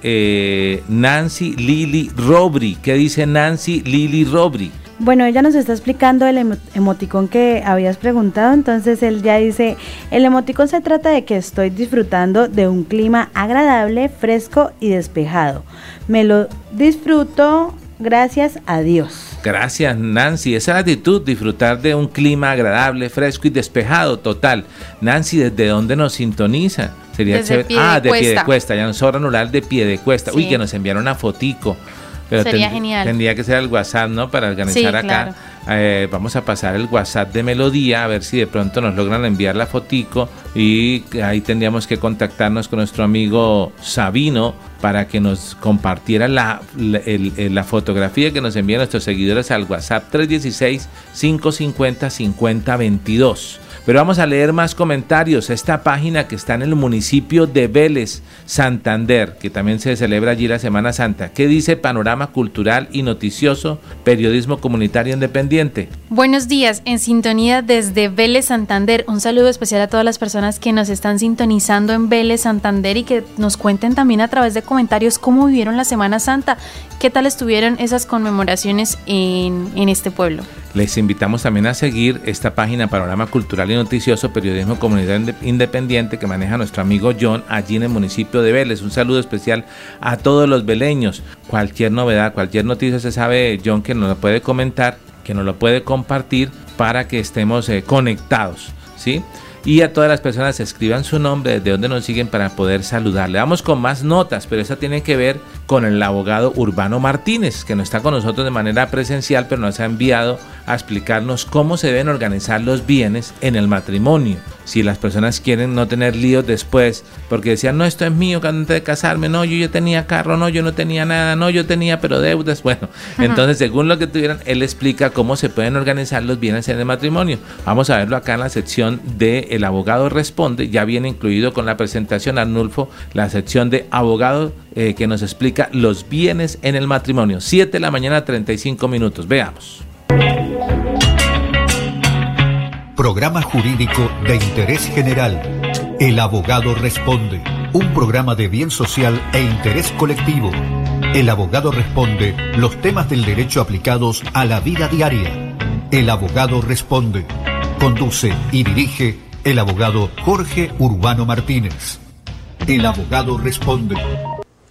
Nancy Lily Robri. ¿Qué dice Nancy Lily Robri? Bueno, ella nos está explicando el emo- emoticón que habías preguntado, entonces él ya dice, el emoticón se trata de que estoy disfrutando de un clima agradable, fresco y despejado. Me lo disfruto gracias a Dios. Gracias Nancy, esa es la actitud, disfrutar de un clima agradable, fresco y despejado, total. Nancy, ¿desde dónde nos sintoniza? Sería Desde chévere- Piedecuesta. Ah, de pie de cuesta, ya nos sobra anular de pie de cuesta. Uy, Sí. que nos enviaron una fotico. Pero Sería genial. Tendría que ser el WhatsApp, ¿no? Para organizar Sí, acá. claro. Eh, vamos a pasar el WhatsApp de Melodía a ver si de pronto nos logran enviar la fotico y ahí tendríamos que contactarnos con nuestro amigo Sabino para que nos compartiera la, la, el- la fotografía que nos envían nuestros seguidores al WhatsApp 316-550-5022. Pero vamos a leer más comentarios. Esta página que está en el municipio de Vélez, Santander, que también se celebra allí la Semana Santa. ¿Qué dice Panorama Cultural y Noticioso, Periodismo Comunitario Independiente? Buenos días, en sintonía desde Vélez Santander. Un saludo especial a todas las personas que nos están sintonizando en Vélez Santander y que nos cuenten también a través de comentarios cómo vivieron la Semana Santa, qué tal estuvieron esas conmemoraciones en, en este pueblo. Les invitamos también a seguir esta página Panorama Cultural y Noticioso, Periodismo Comunitario Inde- Independiente que maneja nuestro amigo John allí en el municipio de Vélez. Un saludo especial a todos los veleños. Cualquier novedad, cualquier noticia se sabe, John, que nos lo puede comentar, que nos lo puede compartir para que estemos eh, conectados. ¿sí? Y a todas las personas escriban su nombre, de dónde nos siguen para poder saludarle. Vamos con más notas, pero esa tiene que ver con el abogado Urbano Martínez, que no está con nosotros de manera presencial, pero nos ha enviado a explicarnos cómo se deben organizar los bienes en el matrimonio. Si las personas quieren no tener líos después, porque decían, no, esto es mío antes de casarme, no, yo, yo tenía carro, no, yo no tenía nada, no, yo tenía pero deudas. Bueno, entonces según lo que tuvieran, él explica cómo se pueden organizar los bienes en el matrimonio. Vamos a verlo acá en la sección de El abogado responde, ya viene incluido con la presentación Arnulfo, la sección de abogado eh, que nos explica los bienes en el matrimonio. 7 de la mañana, 35 minutos. Veamos. Programa jurídico de interés general. El abogado responde. Un programa de bien social e interés colectivo. El abogado responde los temas del derecho aplicados a la vida diaria. El abogado responde. Conduce y dirige el abogado Jorge Urbano Martínez. El abogado responde.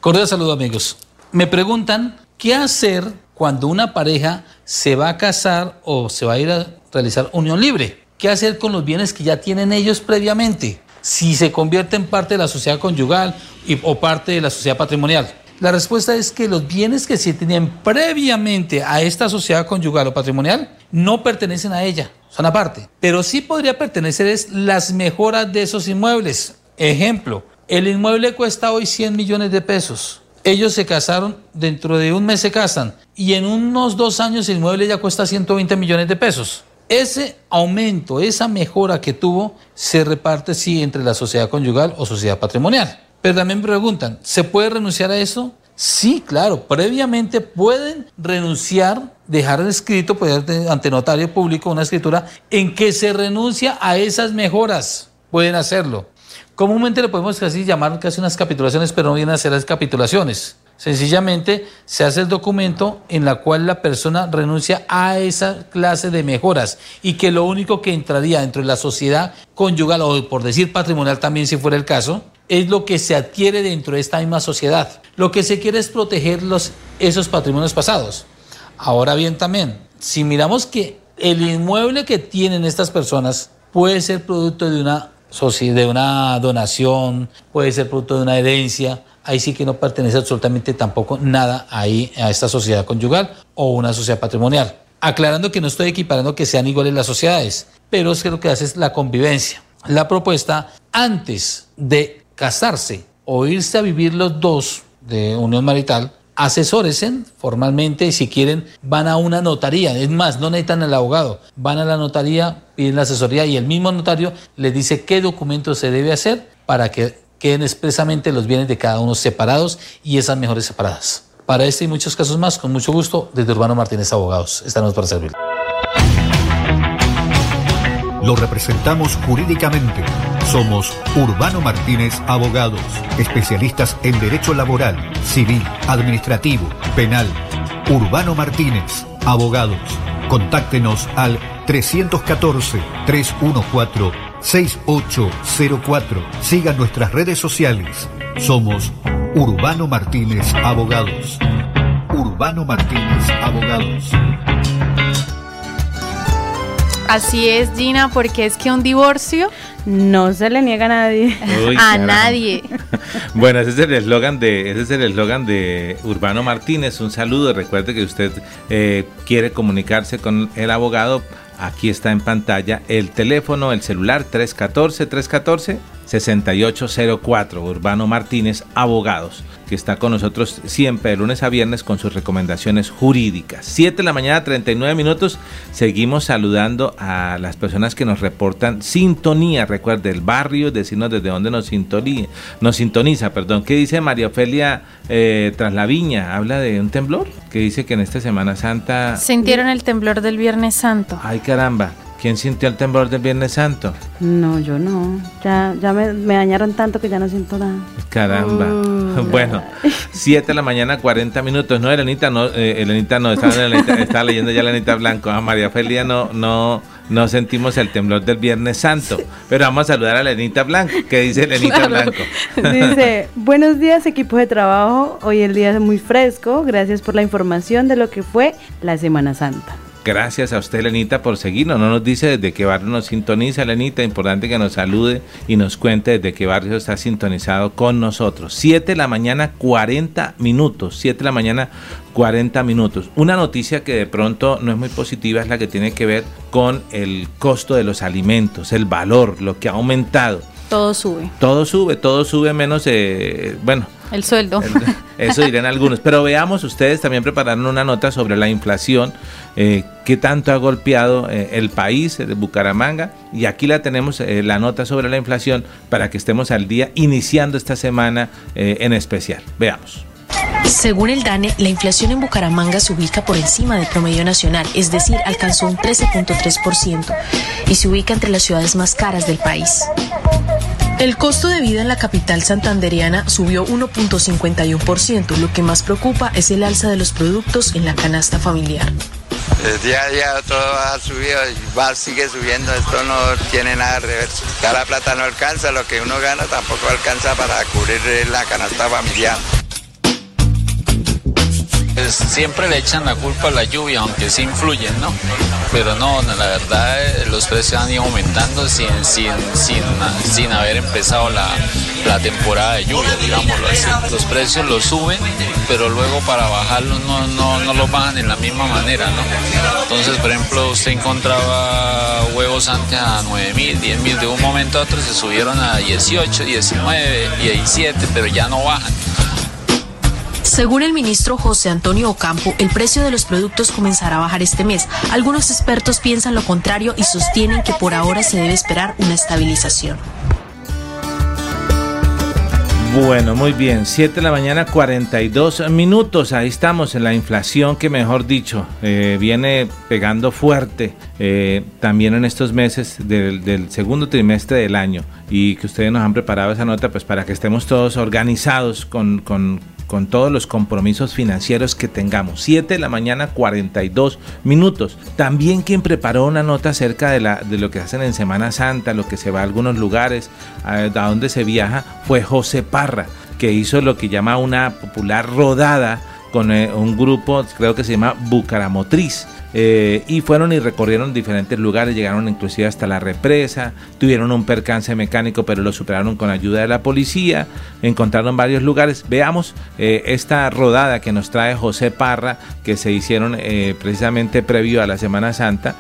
Cordial saludo amigos. Me preguntan qué hacer cuando una pareja se va a casar o se va a ir a realizar unión libre. ¿Qué hacer con los bienes que ya tienen ellos previamente? Si se convierte en parte de la sociedad conyugal o parte de la sociedad patrimonial. La respuesta es que los bienes que se tenían previamente a esta sociedad conyugal o patrimonial no pertenecen a ella, son aparte. Pero sí podría pertenecer las mejoras de esos inmuebles. Ejemplo, el inmueble cuesta hoy 100 millones de pesos. Ellos se casaron, dentro de un mes se casan y en unos dos años el inmueble ya cuesta 120 millones de pesos. Ese aumento, esa mejora que tuvo, se reparte sí entre la sociedad conyugal o sociedad patrimonial. Pero también me preguntan, ¿se puede renunciar a eso? Sí, claro, previamente pueden renunciar, dejar escrito, poder ante notario público una escritura en que se renuncia a esas mejoras. Pueden hacerlo. Comúnmente le podemos casi llamar casi unas capitulaciones, pero no vienen a ser las capitulaciones. Sencillamente se hace el documento en la cual la persona renuncia a esa clase de mejoras y que lo único que entraría dentro de la sociedad conyugal o por decir patrimonial también si fuera el caso, es lo que se adquiere dentro de esta misma sociedad. Lo que se quiere es proteger los, esos patrimonios pasados. Ahora bien también, si miramos que el inmueble que tienen estas personas puede ser producto de una, de una donación, puede ser producto de una herencia, ahí sí que no pertenece absolutamente tampoco nada ahí a esta sociedad conyugal o una sociedad patrimonial. Aclarando que no estoy equiparando que sean iguales las sociedades, pero es que lo que hace es la convivencia. La propuesta, antes de casarse o irse a vivir los dos de unión marital, asesóresen formalmente y si quieren van a una notaría. Es más, no necesitan al abogado, van a la notaría, piden la asesoría y el mismo notario les dice qué documento se debe hacer para que queden expresamente los bienes de cada uno separados y esas mejores separadas. Para este y muchos casos más, con mucho gusto, desde Urbano Martínez Abogados. Estamos para servir. Lo representamos jurídicamente. Somos Urbano Martínez Abogados, especialistas en derecho laboral, civil, administrativo, penal. Urbano Martínez Abogados. Contáctenos al 314 314 6804. Sigan nuestras redes sociales. Somos Urbano Martínez Abogados. Urbano Martínez Abogados. Así es, Gina, porque es que un divorcio no se le niega a nadie. a nadie. bueno, ese es el eslogan de, ese es el eslogan de Urbano Martínez. Un saludo. Recuerde que usted eh, quiere comunicarse con el abogado Aquí está en pantalla el teléfono, el celular 314-314. 6804, Urbano Martínez, Abogados, que está con nosotros siempre de lunes a viernes con sus recomendaciones jurídicas. 7 de la mañana, 39 minutos. Seguimos saludando a las personas que nos reportan sintonía. Recuerde el barrio, decirnos desde dónde nos sintoniza. Nos sintoniza perdón. ¿Qué dice María Ofelia eh, tras la viña? Habla de un temblor que dice que en esta Semana Santa. Sintieron el temblor del Viernes Santo. Ay, caramba. ¿Quién sintió el temblor del Viernes Santo? No, yo no. Ya, ya me, dañaron tanto que ya no siento nada. Caramba. bueno, 7 de la mañana, 40 minutos. No, Elenita, no, eh, Elenita no, estaba, leyendo ya Elenita Blanco. A María Felia no, no, no sentimos el temblor del Viernes Santo. Pero vamos a saludar a Elenita Blanco. ¿Qué dice Elenita Blanco? Dice, buenos días equipo de trabajo. Hoy el día es muy fresco. Gracias por la información de lo que fue la Semana Santa. Gracias a usted, Lenita, por seguirnos. No nos dice desde qué barrio nos sintoniza, Lenita. Importante que nos salude y nos cuente desde qué barrio está sintonizado con nosotros. 7 de la mañana, 40 minutos. 7 de la mañana, 40 minutos. Una noticia que de pronto no es muy positiva es la que tiene que ver con el costo de los alimentos, el valor, lo que ha aumentado. Todo sube. Todo sube, todo sube menos, eh, bueno. El sueldo. eso dirán algunos. Pero veamos, ustedes también prepararon una nota sobre la inflación, eh, qué tanto ha golpeado eh, el país de Bucaramanga. Y aquí la tenemos, eh, la nota sobre la inflación, para que estemos al día, iniciando esta semana en especial. Veamos. Según el DANE, la inflación en Bucaramanga se ubica por encima del promedio nacional, es decir, alcanzó un 13.3% y se ubica entre las ciudades más caras del país. El costo de vida en la capital santanderiana subió 1.51%. Lo que más preocupa es el alza de los productos en la canasta familiar. El día a día todo ha subido y va, sigue subiendo, esto no tiene nada de reverso. Ya la plata no alcanza, lo que uno gana tampoco alcanza para cubrir la canasta familiar. Pues siempre le echan la culpa a la lluvia, aunque sí influyen, ¿no? Pero no, la verdad eh, los precios han ido aumentando sin, sin, sin, sin haber empezado la, la temporada de lluvia, digámoslo así. Los precios los suben, pero luego para bajarlos no, no, no los bajan en la misma manera, ¿no? Entonces, por ejemplo, usted encontraba huevos antes a 9 mil, 10 mil, de un momento a otro se subieron a 18, 19, 17, pero ya no bajan. Según el ministro José Antonio Ocampo, el precio de los productos comenzará a bajar este mes. Algunos expertos piensan lo contrario y sostienen que por ahora se debe esperar una estabilización. Bueno, muy bien, 7 de la mañana 42 minutos, ahí estamos en la inflación que mejor dicho eh, viene pegando fuerte eh, también en estos meses del, del, segundo trimestre del año y que ustedes nos han preparado esa nota pues para que estemos todos organizados con, con con todos los compromisos financieros que tengamos. 7 de la mañana 42 minutos. También quien preparó una nota acerca de, la, de lo que hacen en Semana Santa, lo que se va a algunos lugares, a, a donde se viaja, fue José Parra, que hizo lo que llama una popular rodada con eh, un grupo, creo que se llama Bucaramotriz. Eh, y fueron y recorrieron diferentes lugares, llegaron inclusive hasta la represa, tuvieron un percance mecánico pero lo superaron con ayuda de la policía, encontraron varios lugares. Veamos eh, esta rodada que nos trae José Parra, que se hicieron eh, precisamente previo a la Semana Santa,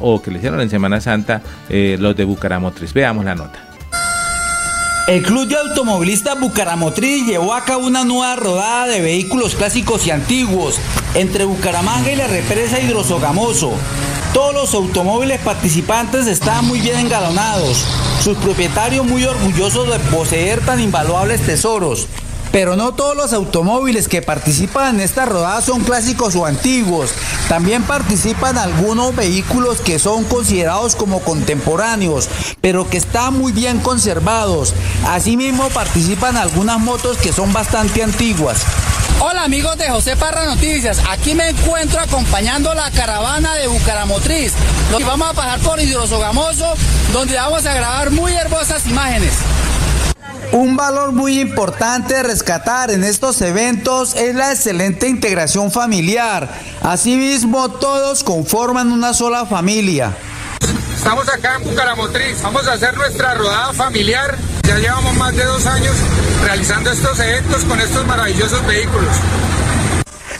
o que le hicieron en Semana Santa los de Bucaramotriz. Veamos la nota. El Club de Automovilistas Bucaramotriz llevó a cabo una nueva rodada de vehículos clásicos y antiguos entre Bucaramanga y la represa Hidrosogamoso. Todos los automóviles participantes estaban muy bien engalonados, sus propietarios muy orgullosos de poseer tan invaluables tesoros. Pero no todos los automóviles que participan en esta rodada son clásicos o antiguos. También participan algunos vehículos que son considerados como contemporáneos, pero que están muy bien conservados. Asimismo participan algunas motos que son bastante antiguas. Hola amigos de José Parra Noticias, aquí me encuentro acompañando la caravana de Bucaramotriz. Vamos a pasar por Hidrosogamoso, donde vamos a grabar muy hermosas imágenes. Un valor muy importante de rescatar en estos eventos es la excelente integración familiar. Asimismo, todos conforman una sola familia. Estamos acá en Bucaramotriz, vamos a hacer nuestra rodada familiar. Ya llevamos más de dos años realizando estos eventos con estos maravillosos vehículos.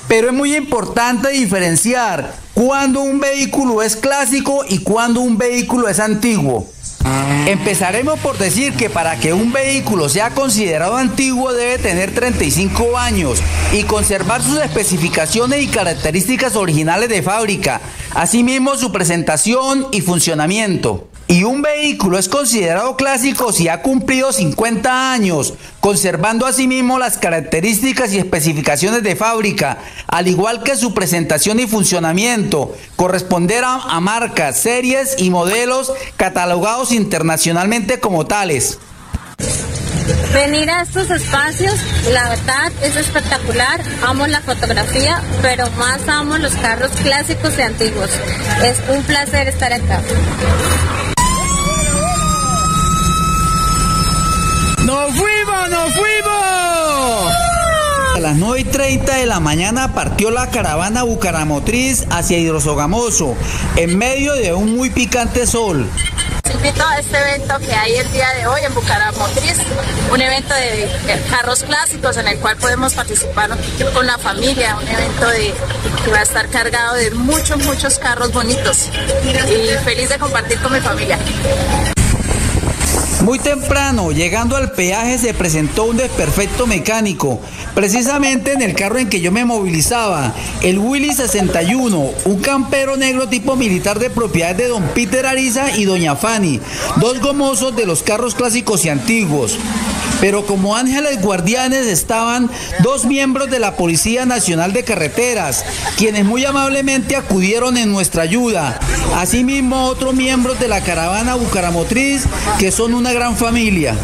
Pero es muy importante diferenciar cuando un vehículo es clásico y cuando un vehículo es antiguo. Empezaremos por decir que para que un vehículo sea considerado antiguo debe tener 35 años y conservar sus especificaciones y características originales de fábrica, asimismo su presentación y funcionamiento. Y un vehículo es considerado clásico si ha cumplido 50 años, conservando asimismo las características y especificaciones de fábrica, al igual que su presentación y funcionamiento, corresponder a, a marcas, series y modelos catalogados internacionalmente como tales. Venir a estos espacios, la verdad es espectacular. Amo la fotografía, pero más amo los carros clásicos y antiguos. Es un placer estar acá. ¡Nos fuimos, nos fuimos! las 9 y 30 de la mañana partió la caravana Bucaramotriz hacia Hidrosogamoso, en medio de un muy picante sol. invito a este evento que hay el día de hoy en Bucaramotriz, un evento de carros clásicos en el cual podemos participar con la familia, un evento de, que va a estar cargado de muchos, muchos carros bonitos y feliz de compartir con mi familia. Muy temprano, llegando al peaje, se presentó un desperfecto mecánico, precisamente en el carro en que yo me movilizaba, el Willy 61, un campero negro tipo militar de propiedad de don Peter Ariza y doña Fanny, dos gomosos de los carros clásicos y antiguos. Pero como ángeles guardianes estaban dos miembros de la Policía Nacional de Carreteras, quienes muy amablemente acudieron en nuestra ayuda. Asimismo, otros miembros de la caravana Bucaramotriz, que son una gran familia.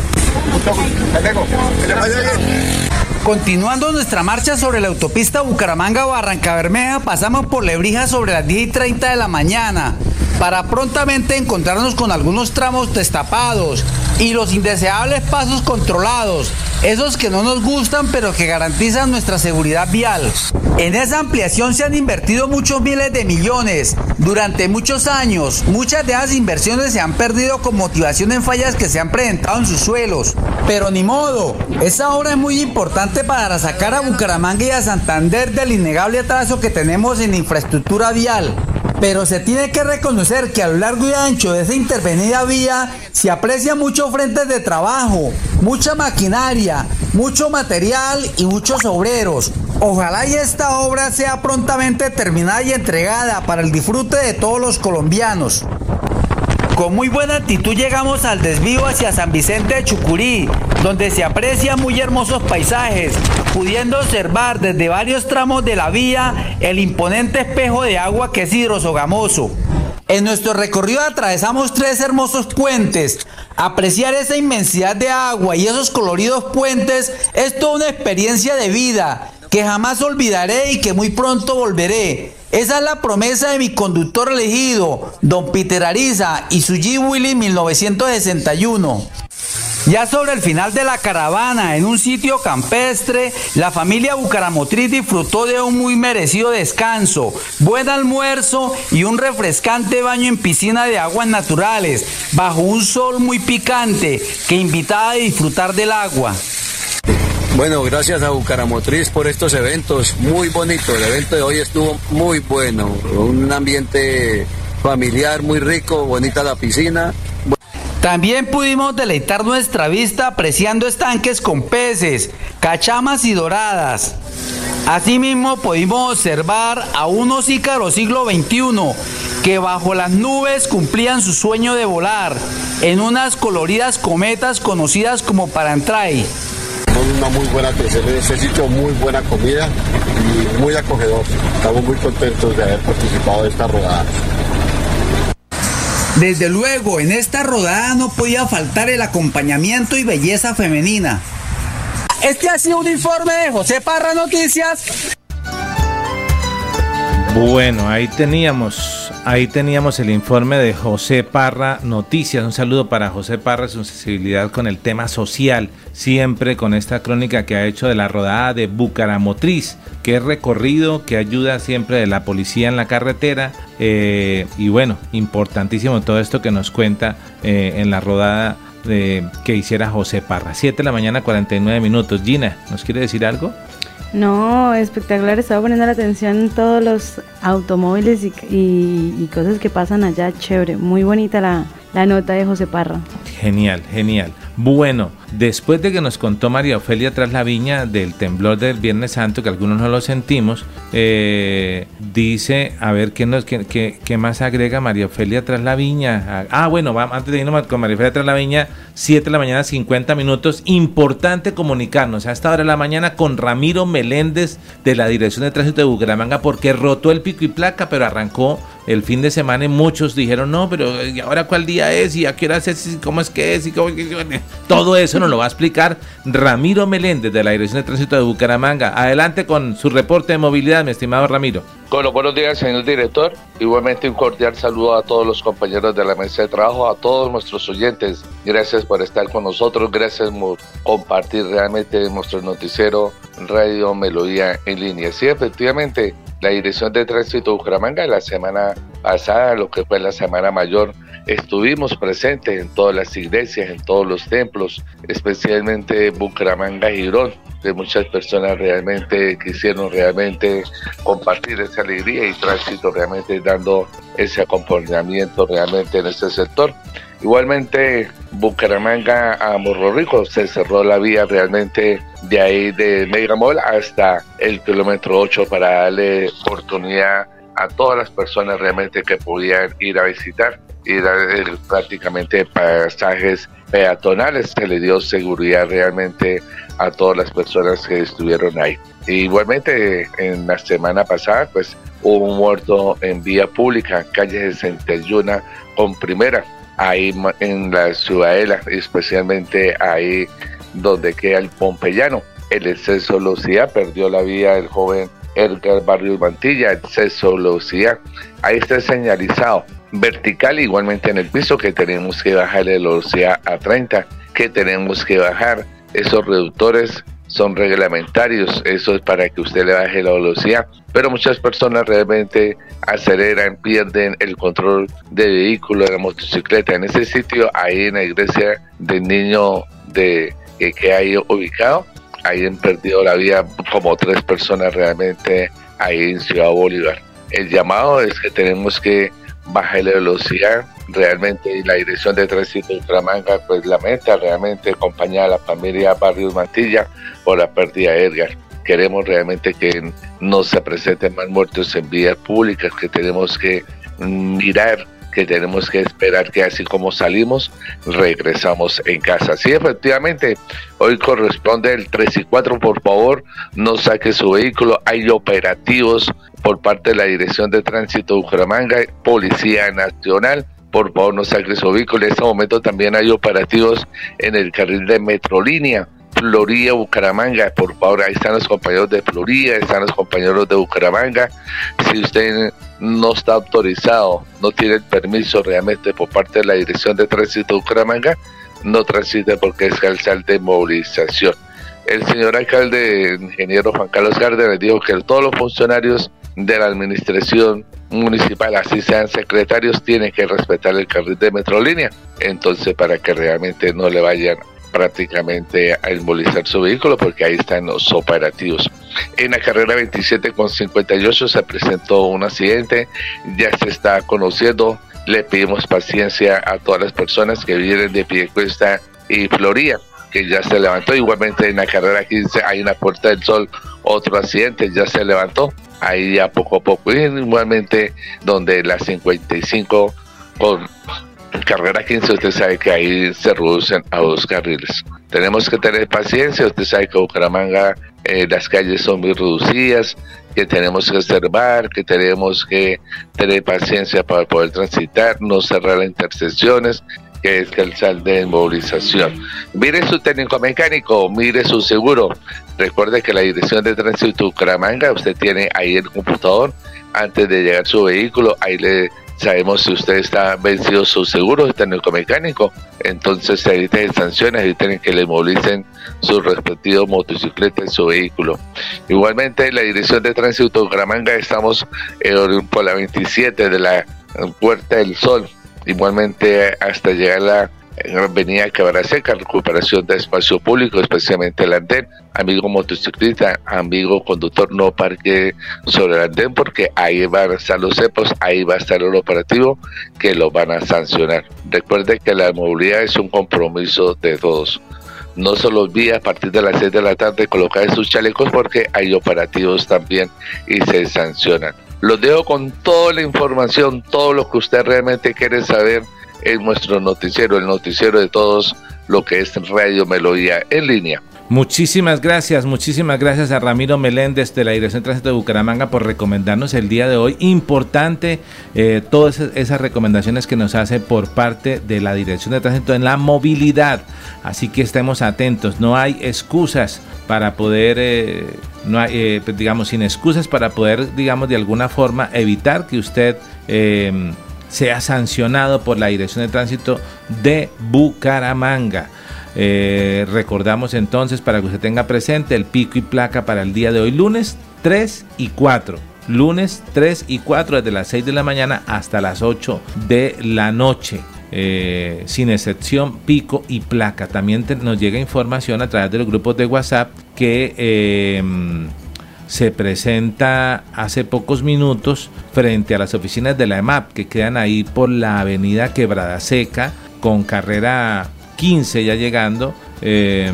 Continuando nuestra marcha sobre la autopista Bucaramanga-Barranca Bermeja, pasamos por Lebrija sobre las 10 y 30 de la mañana para prontamente encontrarnos con algunos tramos destapados y los indeseables pasos controlados, esos que no nos gustan pero que garantizan nuestra seguridad vial. En esa ampliación se han invertido muchos miles de millones durante muchos años. Muchas de esas inversiones se han perdido con motivación en fallas que se han presentado en sus suelos. Pero ni modo, esa obra es muy importante para sacar a Bucaramanga y a Santander del innegable atraso que tenemos en infraestructura vial. Pero se tiene que reconocer que a lo largo y ancho de esa intervenida vía se aprecian muchos frentes de trabajo, mucha maquinaria, mucho material y muchos obreros. Ojalá y esta obra sea prontamente terminada y entregada para el disfrute de todos los colombianos. Con muy buena actitud llegamos al desvío hacia San Vicente de Chucurí, donde se aprecian muy hermosos paisajes, pudiendo observar desde varios tramos de la vía el imponente espejo de agua que es hidrosogamoso. En nuestro recorrido atravesamos tres hermosos puentes. Apreciar esa inmensidad de agua y esos coloridos puentes es toda una experiencia de vida que jamás olvidaré y que muy pronto volveré. Esa es la promesa de mi conductor elegido, don Peter Ariza y su G. Willy 1961. Ya sobre el final de la caravana, en un sitio campestre, la familia Bucaramotriz disfrutó de un muy merecido descanso, buen almuerzo y un refrescante baño en piscina de aguas naturales, bajo un sol muy picante que invitaba a disfrutar del agua. Bueno, gracias a Bucaramotriz por estos eventos, muy bonito. El evento de hoy estuvo muy bueno, un ambiente familiar muy rico, bonita la piscina. También pudimos deleitar nuestra vista apreciando estanques con peces, cachamas y doradas. Asimismo pudimos observar a unos ícaros siglo XXI que bajo las nubes cumplían su sueño de volar en unas coloridas cometas conocidas como Parantray una muy buena atención en este sitio, muy buena comida y muy acogedor. Estamos muy contentos de haber participado de esta rodada. Desde luego, en esta rodada no podía faltar el acompañamiento y belleza femenina. Este ha sido un informe de José Parra Noticias. Bueno, ahí teníamos, ahí teníamos el informe de José Parra Noticias. Un saludo para José Parra, su sensibilidad con el tema social, siempre con esta crónica que ha hecho de la rodada de Bucaramotriz, que es recorrido, que ayuda siempre de la policía en la carretera. Eh, y bueno, importantísimo todo esto que nos cuenta eh, en la rodada que hiciera José Parra. 7 de la mañana, 49 minutos. Gina, ¿nos quiere decir algo? No, espectacular. Estaba poniendo la atención en todos los automóviles y, cosas que pasan allá. Chévere. Muy bonita la, la nota de José Parra. Genial, genial. Bueno, después de que nos contó María Ofelia tras la viña del temblor del Viernes Santo, que algunos no lo sentimos, eh, dice, a ver, ¿qué, nos, qué, más agrega María Ofelia tras la viña? Ah, bueno, antes de irnos con María Ofelia tras la viña, 7 de la mañana, 50 minutos. Importante comunicarnos a esta hora de la mañana con Ramiro Meléndez de la Dirección de Tránsito de Bucaramanga, porque rotó el pico y placa, pero arrancó el fin de semana y muchos dijeron, no, pero ¿y ahora cuál día es? ¿Y a qué hora es? ¿Cómo es que es? ¿Y cómo Todo eso nos lo va a explicar Ramiro Meléndez de la Dirección de Tránsito de Bucaramanga. Adelante con su reporte de movilidad, mi estimado Ramiro. Con buenos días, señor director. Igualmente un cordial saludo a todos los compañeros de la mesa de trabajo, a todos nuestros oyentes. Gracias por estar con nosotros, gracias por compartir realmente nuestro noticiero Radio Melodía en línea. Sí, efectivamente, la Dirección de Tránsito de Bucaramanga la semana pasada, lo que fue la Semana Mayor, estuvimos presentes en todas las iglesias, en todos los templos, especialmente Bucaramanga y Girón, que muchas personas realmente quisieron realmente compartir esa alegría y tránsito realmente dando ese acompañamiento realmente en este sector. Igualmente, Bucaramanga a Morro Rico se cerró la vía realmente de ahí de Megamol hasta el kilómetro 8 para darle oportunidad a todas las personas realmente que podían ir a visitar y dar prácticamente pasajes peatonales. Se le dio seguridad realmente a todas las personas que estuvieron ahí. igualmente, en la semana pasada, pues hubo un muerto en vía pública, calle 61 con primera ahí en la ciudadela, especialmente ahí donde queda el Pompeyano. El exceso de velocidad perdió la vida del joven Edgar Barrios Mantilla, exceso de velocidad. Ahí está señalizado vertical igualmente en el piso que tenemos que bajar la velocidad a 30, que tenemos que bajar esos reductores son reglamentarios, eso es para que usted le baje la velocidad, pero muchas personas realmente aceleran, pierden el control de vehículo, de la motocicleta. En ese sitio, ahí en la iglesia del niño de, que, que hay ubicado, ahí han perdido la vida como tres personas realmente ahí en Ciudad Bolívar. El llamado es que tenemos que bajar la velocidad, realmente la dirección de tránsito de Ultramanga pues lamenta realmente acompañar a la familia Barrios Mantilla por la pérdida de Edgar. Queremos realmente que no se presenten más muertos en vías públicas, que tenemos que mirar que tenemos que esperar que así como salimos, regresamos en casa. Sí, efectivamente, hoy corresponde el 3 y 4, por favor, no saque su vehículo, hay operativos por parte de la Dirección de Tránsito de Bucaramanga, Policía Nacional, por favor no saque su vehículo. En este momento también hay operativos en el carril de Metrolínea. Florida, Bucaramanga, por favor, ahí están los compañeros de Florida, están los compañeros de Bucaramanga. Si usted no está autorizado, no tiene el permiso realmente por parte de la Dirección de Tránsito de Bucaramanga, no transite porque es calzal de movilización. El señor alcalde, ingeniero Juan Carlos Cárdenas, dijo que todos los funcionarios de la administración municipal, así sean secretarios, tienen que respetar el carril de Metrolínea. Entonces, para que realmente no le vayan prácticamente a embolizar su vehículo porque ahí están los operativos. En la carrera 27 con 58 se presentó un accidente, ya se está conociendo, le pedimos paciencia a todas las personas que vienen de Piedecuesta y Florida que ya se levantó. Igualmente en la carrera 15 hay una Puerta del Sol, otro accidente, ya se levantó. Ahí ya poco a poco. igualmente donde la 55 con carrera 15 usted sabe que ahí se reducen a dos carriles. Tenemos que tener paciencia, usted sabe que Bucaramanga eh, las calles son muy reducidas, que tenemos que observar, que tenemos que tener paciencia para poder transitar, no cerrar las intersecciones, que es el sal de movilización. Mire su técnico mecánico, mire su seguro. Recuerde que la dirección de tránsito Bucaramanga, usted tiene ahí el computador antes de llegar su vehículo, ahí le Sabemos si usted está vencido su seguro técnico mecánico, entonces se eviten sanciones, eviten que le movilicen su respectivo motocicleta en su vehículo. Igualmente, en la Dirección de Tránsito de Bucaramanga estamos por la 27 de la Puerta del Sol, igualmente hasta llegar a la en Avenida Seca, recuperación de espacio público, especialmente el andén. Amigo motociclista, amigo conductor, no parque sobre el andén porque ahí van a estar los cepos, ahí va a estar el operativo que lo van a sancionar. Recuerde que la movilidad es un compromiso de todos. No solo olvide a partir de las 6 de la tarde colocar sus chalecos porque hay operativos también y se sancionan. Los dejo con toda la información, todo lo que usted realmente quiere saber es nuestro noticiero, el noticiero de todos, lo que es Radio Melodía en línea. Muchísimas gracias, muchísimas gracias a Ramiro Meléndez de la Dirección de Tránsito de Bucaramanga por recomendarnos el día de hoy. Importante eh, todas esas recomendaciones que nos hace por parte de la Dirección de Tránsito en la movilidad. Así que estemos atentos, no hay excusas para poder, eh, no hay, eh, pues, digamos, sin excusas para poder, digamos, de alguna forma evitar que usted sea sancionado por la Dirección de Tránsito de Bucaramanga. Eh, recordamos entonces para que usted tenga presente el pico y placa para el día de hoy, lunes 3 y 4. Lunes 3 y 4 desde las 6 de la mañana hasta las 8 de la noche. Eh, sin excepción pico y placa. También nos llega información a través de los grupos de WhatsApp que em, se presenta hace pocos minutos frente a las oficinas de la EMAP que quedan ahí por la avenida Quebrada Seca con carrera 15 ya llegando, eh,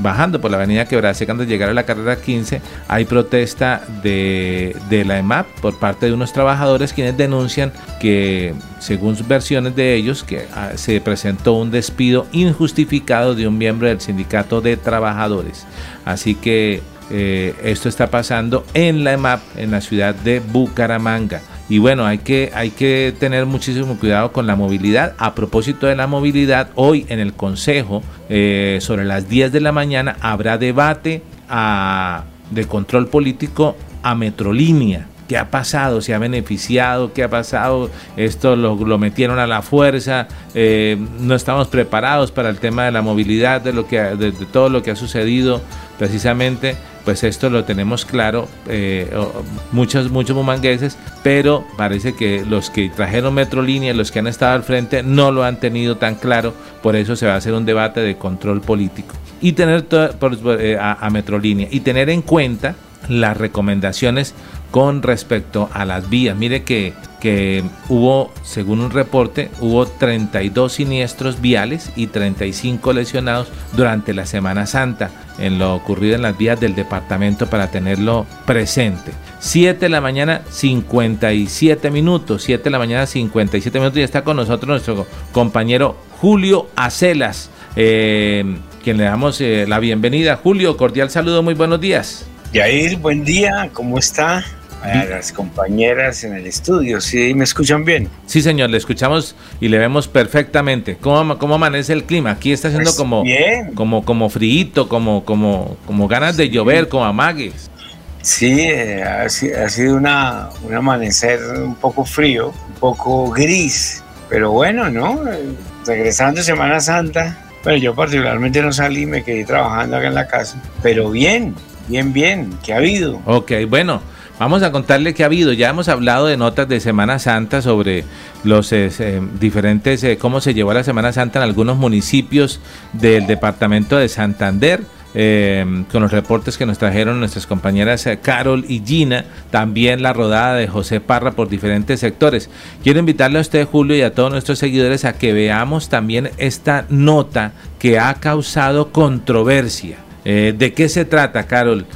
bajando por la avenida Quebrada Seca antes de llegar a la carrera 15, hay protesta de, de, la EMAP por parte de unos trabajadores quienes denuncian que, según versiones de ellos, que ah, se presentó un despido injustificado de un miembro del sindicato de trabajadores. Así que eh, esto está pasando en la EMAP, en la ciudad de Bucaramanga. Y bueno, hay que, hay que tener muchísimo cuidado con la movilidad. A propósito de la movilidad, hoy en el Consejo, eh, sobre las 10 de la mañana, habrá debate a, de control político a Metrolínea. ¿Qué ha pasado? ¿Se ha beneficiado? ¿Qué ha pasado? Esto lo, metieron a la fuerza. Eh, no estamos preparados para el tema de la movilidad, de, lo que, de todo lo que ha sucedido precisamente pues esto lo tenemos claro, eh, muchos, muchos bumangueses, pero parece que los que trajeron Metrolínea, los que han estado al frente, no lo han tenido tan claro, por eso se va a hacer un debate de control político. Y tener eh, a, a Metrolínea y tener en cuenta las recomendaciones con respecto a las vías. Mire que, que hubo, según un reporte, hubo 32 siniestros viales y 35 lesionados durante la Semana Santa en lo ocurrido en las vías del departamento para tenerlo presente. 7 de la mañana 57 minutos, 7 de la mañana 57 minutos y está con nosotros nuestro compañero Julio Acelas, eh, quien le damos eh, la bienvenida. Julio, cordial saludo, muy buenos días. Yair, buen día, ¿cómo está? A las compañeras en el estudio. ¿Sí me escuchan bien? Sí, señor, le escuchamos y le vemos perfectamente. ¿Cómo, cómo amanece el clima? Aquí está haciendo pues como, como como frío, como, como, como ganas de llover, como amagues. Sí, eh, ha, sido una, un amanecer un poco frío, un poco gris, pero bueno, ¿no? Regresando Semana Santa, bueno, yo particularmente no salí, me quedé trabajando acá en la casa, pero bien, bien, bien, ¿qué ha habido? Ok, bueno, Vamos a contarle que ha habido, ya hemos hablado de notas de Semana Santa sobre los eh, diferentes, eh, cómo se llevó la Semana Santa en algunos municipios del departamento de Santander. Eh, con los reportes que nos trajeron nuestras compañeras Carol y Gina, también la rodada de José Parra por diferentes sectores. Quiero invitarle a usted, Julio, y a todos nuestros seguidores a que veamos también esta nota que ha causado controversia. ¿De qué se trata, Carol?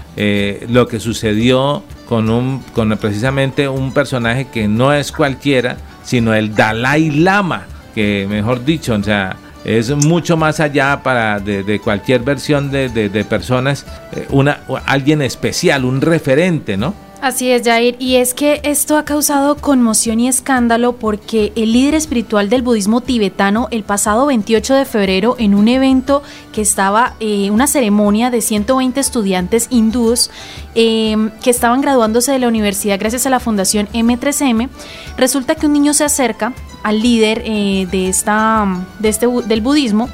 lo que sucedió con, un, con precisamente un personaje que no es cualquiera, sino el Dalai Lama, que mejor dicho, o sea, es mucho más allá para de, cualquier versión de, de personas, eh, una, alguien especial, un referente, ¿no? Así es, Jair. Y es que esto ha causado conmoción y escándalo porque el líder espiritual del budismo tibetano el pasado 28 de febrero en un evento que estaba, eh, una ceremonia de 120 estudiantes hindúes em, que estaban graduándose de la universidad gracias a la fundación M3M, resulta que un niño se acerca al líder eh, de, esta, de este, del budismo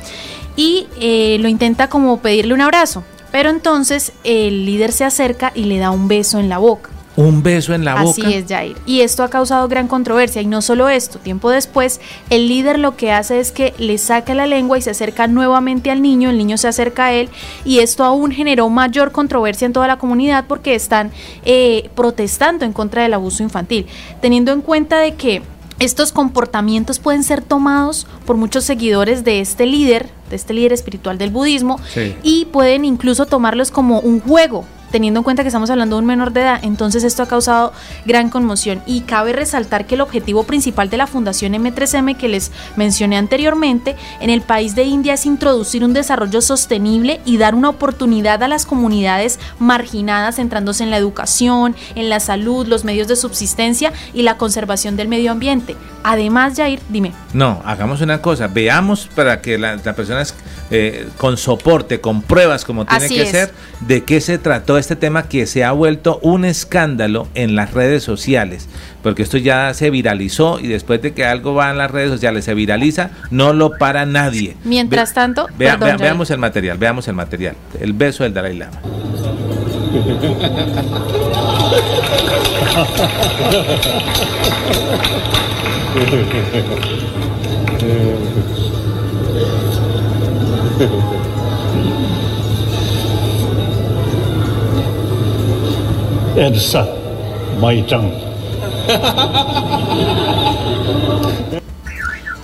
y eh, lo intenta como pedirle un abrazo. Pero entonces el líder se acerca y le da un beso en la boca. Un beso en la boca. Así es, Jair. Y esto ha causado gran controversia. Y no solo esto, tiempo después, el líder lo que hace es que le saca la lengua y se acerca nuevamente al niño, el niño se acerca a él, y esto aún generó mayor controversia en toda la comunidad porque están eh, protestando en contra del abuso infantil, teniendo en cuenta de que estos comportamientos pueden ser tomados por muchos seguidores de este líder, de este líder espiritual del budismo, y pueden incluso tomarlos como un juego teniendo en cuenta que estamos hablando de un menor de edad, entonces esto ha causado gran conmoción y cabe resaltar que el objetivo principal de la Fundación M3M que les mencioné anteriormente en el país de India es introducir un desarrollo sostenible y dar una oportunidad a las comunidades marginadas centrándose en la educación, en la salud, los medios de subsistencia y la conservación del medio ambiente. Además, Jair, dime. No, hagamos una cosa, veamos para que la, la persona eh, con soporte, con pruebas como tiene que ser, de qué se trató este tema que se ha vuelto un escándalo en las redes sociales, porque esto ya se viralizó y después de que algo va en las redes sociales se viraliza, no lo para nadie. Mientras tanto, veamos el material, veamos el material, el beso del Dalai Lama. Elsa,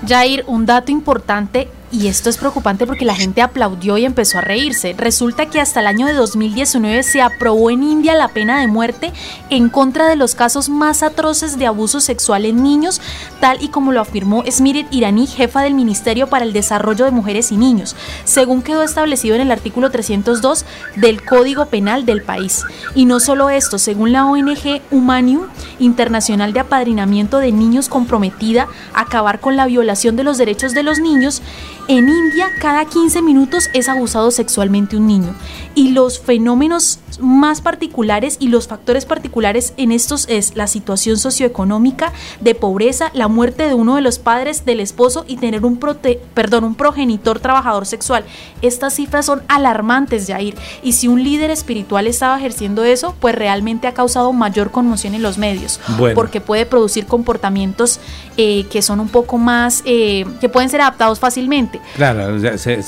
Jair, un dato importante y esto es preocupante porque la gente aplaudió y empezó a reírse. Resulta que hasta el año de 2019 se aprobó en India la pena de muerte en contra de los casos más atroces de abuso sexual en niños, tal y como lo afirmó Smirit Irani, jefa del Ministerio para el Desarrollo de Mujeres y Niños, según quedó establecido en el artículo 302 del Código Penal del país. Y no solo esto, según la ONG Humanium Internacional de Apadrinamiento de Niños comprometida a acabar con la violación de los derechos de los niños, en India, cada 15 minutos es abusado sexualmente un niño. Y los fenómenos más particulares y los factores particulares en estos es la situación socioeconómica de pobreza, la muerte de uno de los padres del esposo y tener un, perdón, un progenitor trabajador sexual. Estas cifras son alarmantes, Jair. Y si un líder espiritual estaba ejerciendo eso, pues realmente ha causado mayor conmoción en los medios. Porque puede producir comportamientos eh, que son un poco más, eh, que pueden ser adaptados fácilmente. Claro,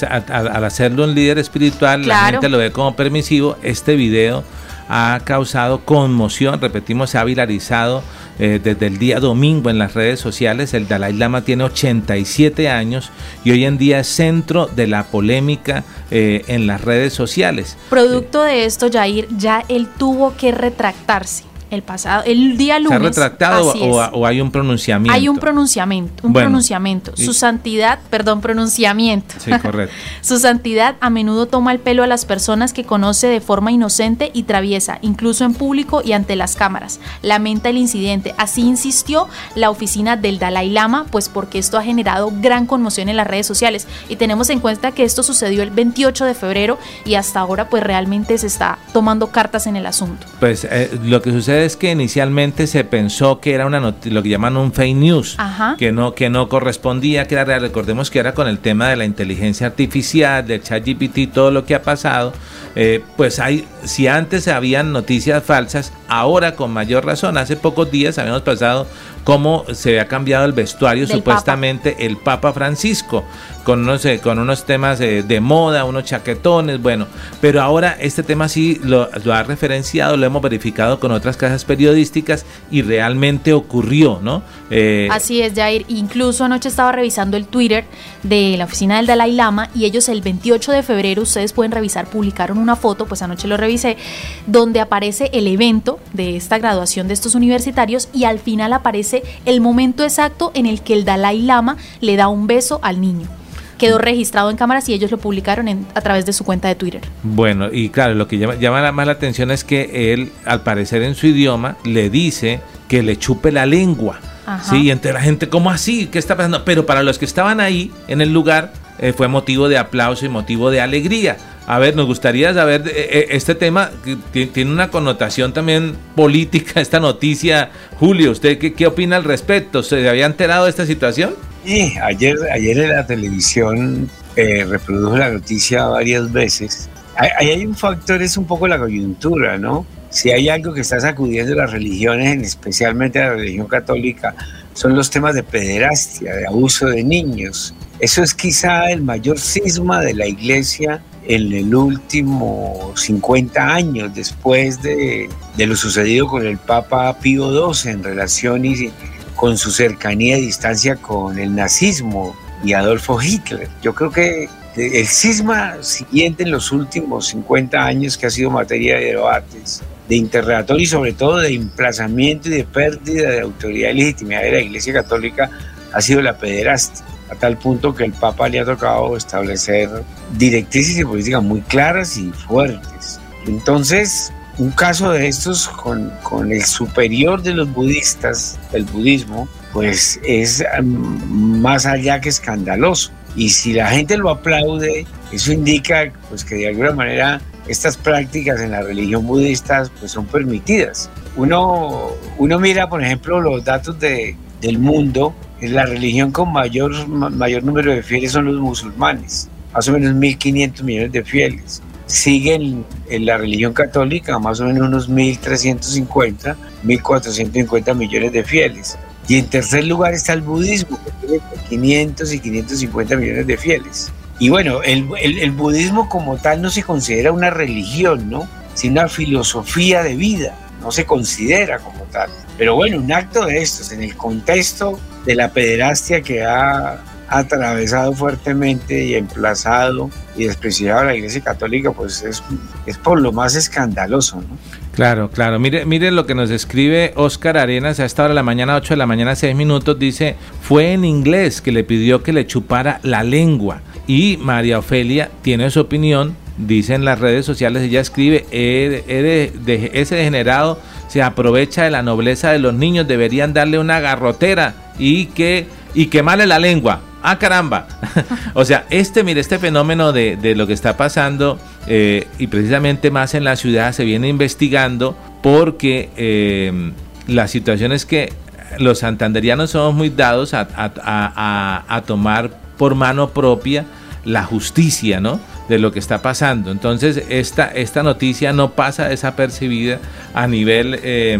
al, hacerlo un líder espiritual, la gente lo ve como permisivo. Este video ha causado conmoción, repetimos, se ha viralizado eh, desde el día domingo en las redes sociales. El Dalai Lama tiene 87 años y hoy en día es centro de la polémica eh, en las redes sociales. Producto de esto, Jair, ya él tuvo que retractarse el pasado, el día lunes. ¿Se ha retractado o, hay un pronunciamiento? Hay un pronunciamiento, un pronunciamiento. Su santidad, perdón, pronunciamiento. Sí, correcto. Su santidad a menudo toma el pelo a las personas que conoce de forma inocente y traviesa, incluso en público y ante las cámaras. Lamenta el incidente. Así insistió la oficina del Dalai Lama, pues porque esto ha generado gran conmoción en las redes sociales. Y tenemos en cuenta que esto sucedió el 28 de febrero y hasta ahora pues realmente se está tomando cartas en el asunto. Pues eh, lo que sucede es que inicialmente se pensó que era una lo que llaman un fake news, que no que no correspondía, que era real. Recordemos que era con el tema de la inteligencia artificial, del chat GPT, todo lo que ha pasado. Eh, pues hay, si antes habían noticias falsas, ahora con mayor razón. Hace pocos días habíamos pasado cómo se había cambiado el vestuario supuestamente el Papa Francisco con unos, eh, con unos temas de, moda, unos chaquetones, bueno, pero ahora este tema sí lo, ha referenciado, lo hemos verificado con otras casas periodísticas y realmente ocurrió, ¿no? Eh, Así es, Jair. Incluso anoche estaba revisando el Twitter de la oficina del Dalai Lama y ellos el 28 de febrero, ustedes pueden revisar, publicaron una foto, pues anoche lo revisé, donde aparece el evento de esta graduación de estos universitarios y al final aparece el momento exacto en el que el Dalai Lama le da un beso al niño quedó registrado en cámaras y ellos lo publicaron a través de su cuenta de Twitter. Bueno, y claro, lo que llama, más la atención es que él, al parecer en su idioma, le dice que le chupe la lengua. Sí, y entre la gente, ¿cómo así? ¿Qué está pasando? Pero para los que estaban ahí en el lugar, eh, fue motivo de aplauso y motivo de alegría. A ver, nos gustaría saber, eh, eh, este tema que tiene una connotación también política, esta noticia. Julio, ¿usted qué, qué opina al respecto? ¿Se había enterado de esta situación? Sí, ayer, ayer en la televisión eh, reprodujo la noticia varias veces. Ahí hay un factor, es un poco la coyuntura, ¿no? Si hay algo que está sacudiendo las religiones, especialmente la religión católica, son los temas de pederastia, de abuso de niños. Eso es quizá el mayor cisma de la iglesia en el último 50 años, después de, de lo sucedido con el Papa Pío XII en relación y, con su cercanía y distancia con el nazismo y Adolfo Hitler. Yo creo que el cisma siguiente en los últimos 50 años que ha sido materia de debates, de interrogatorio y sobre todo de emplazamiento y de pérdida de autoridad y legitimidad de la Iglesia Católica ha sido la pederastia, a tal punto que el Papa le ha tocado establecer directrices y políticas muy claras y fuertes. Entonces, un caso de estos con, con el superior de los budistas, del budismo, pues es mm, más allá que escandaloso. Y si la gente lo aplaude, eso indica pues que de alguna manera estas prácticas en la religión budista pues son permitidas. Uno, uno mira, por ejemplo, los datos de, del mundo, la religión con mayor, mayor número de fieles son los musulmanes, más o menos 1.500 millones de fieles. Siguen en la religión católica más o menos unos 1.350, 1.450 millones de fieles. Y en tercer lugar está el budismo, que tiene 500 y 550 millones de fieles. Y bueno, el, el, budismo como tal no se considera una religión, ¿no? Sino una filosofía de vida, no se considera como tal. Pero bueno, un acto de estos, en el contexto de la pederastia que ha atravesado fuertemente y emplazado y despreciado a la Iglesia Católica, pues es, es por lo más escandaloso, ¿no? Claro, claro. Mire, mire lo que nos escribe Oscar Arenas a esta hora de la mañana, 8 de la mañana, 6 minutos. Dice, fue en inglés que le pidió que le chupara la lengua. Y María Ofelia tiene su opinión, dice en las redes sociales, ella escribe, ese degenerado se aprovecha de la nobleza de los niños, deberían darle una garrotera y que y quemarle la lengua. Ah, caramba. o sea, este, mire, este fenómeno de, de lo que está pasando eh, y precisamente más en la ciudad se viene investigando porque eh, la situación es que los santanderianos somos muy dados a, a, tomar por mano propia la justicia, ¿no? De lo que está pasando. Entonces, esta, esta noticia no pasa desapercibida a nivel, eh,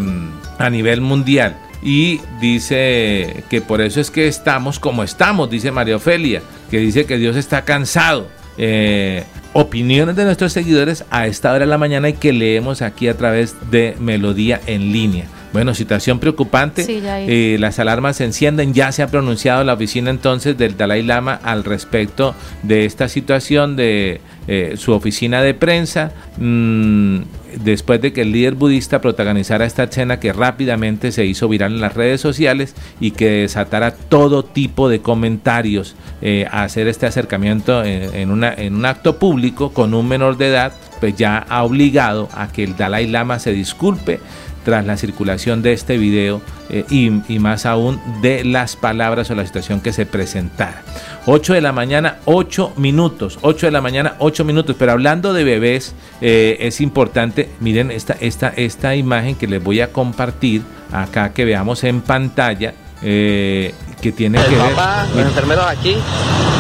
a nivel mundial y dice que por eso es que estamos como estamos, dice María Ofelia, que dice que Dios está cansado. Eh, opiniones de nuestros seguidores a esta hora de la mañana y que leemos aquí a través de Melodía en línea. Bueno, situación preocupante. Eh, las alarmas se encienden. Ya se ha pronunciado la oficina entonces del Dalai Lama al respecto de esta situación de eh, su oficina de prensa. Mm, después de que el líder budista protagonizara esta escena que rápidamente se hizo viral en las redes sociales y que desatara todo tipo de comentarios eh, a hacer este acercamiento en, una, en un acto público con un menor de edad, pues ya ha obligado a que el Dalai Lama se disculpe tras la circulación de este video eh, y, más aún de las palabras o la situación que se presentara. 8 de la mañana, 8 minutos. 8 de la mañana, 8 minutos. Pero hablando de bebés, eh, es importante, miren esta, esta, esta imagen que les voy a compartir acá, que veamos en pantalla. Eh, que tiene El que papá, ver. Los enfermeros aquí,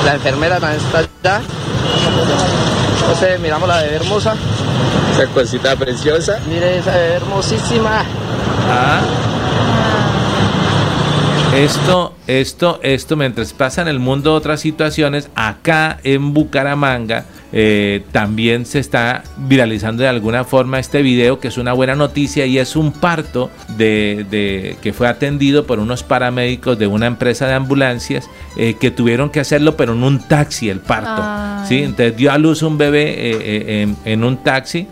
la enfermera también está allá. Entonces miramos la bebé hermosa. Esa cosita preciosa. Mire esa bebé hermosísima. Ah. Esto, esto, esto, mientras pasa en el mundo otras situaciones, acá en Bucaramanga eh, también se está viralizando de alguna forma este video, que es una buena noticia y es un parto de, de que fue atendido por unos paramédicos de una empresa de ambulancias eh, que tuvieron que hacerlo, pero en un taxi el parto. ¿sí? Entonces dio a luz un bebé eh, en, en, un taxi.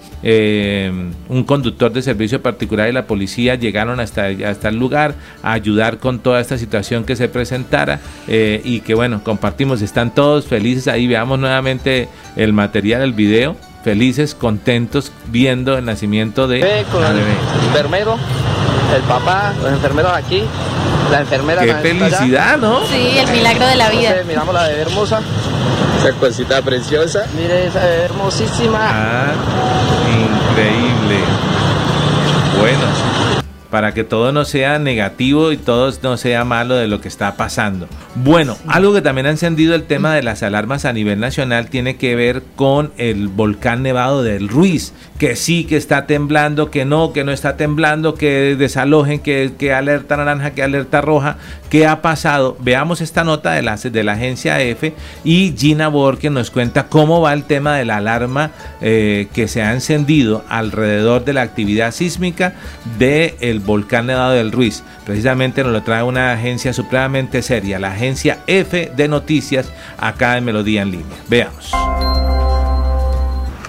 un conductor de servicio particular y la policía llegaron hasta, hasta el lugar a ayudar con toda esta situación que se presentara y que bueno, compartimos, están todos felices ahí, veamos nuevamente el material, el video, felices, contentos, viendo el nacimiento de con la el enfermero, el papá, los enfermeros aquí, la enfermera Qué felicidad, ¿no? Sí, el milagro de la vida. Entonces, miramos la bebé hermosa. Esa cosita preciosa. Mire esa bebé hermosísima. Ah, increíble. Bueno, para que todo no sea negativo y todo no sea malo de lo que está pasando. Bueno, algo que también ha encendido el tema de las alarmas a nivel nacional tiene que ver con el volcán nevado del Ruiz, que sí que está temblando, que no, que no está temblando, que desalojen, que, que alerta naranja, que alerta roja, ¿qué ha pasado? Veamos esta nota de la, de la agencia EFE y Gina Borges nos cuenta cómo va el tema de la alarma eh, que se ha encendido alrededor de la actividad sísmica del del volcán Nevado del Ruiz. Precisamente nos lo trae una agencia supremamente seria, la agencia F de Noticias, acá en Melodía en línea. Veamos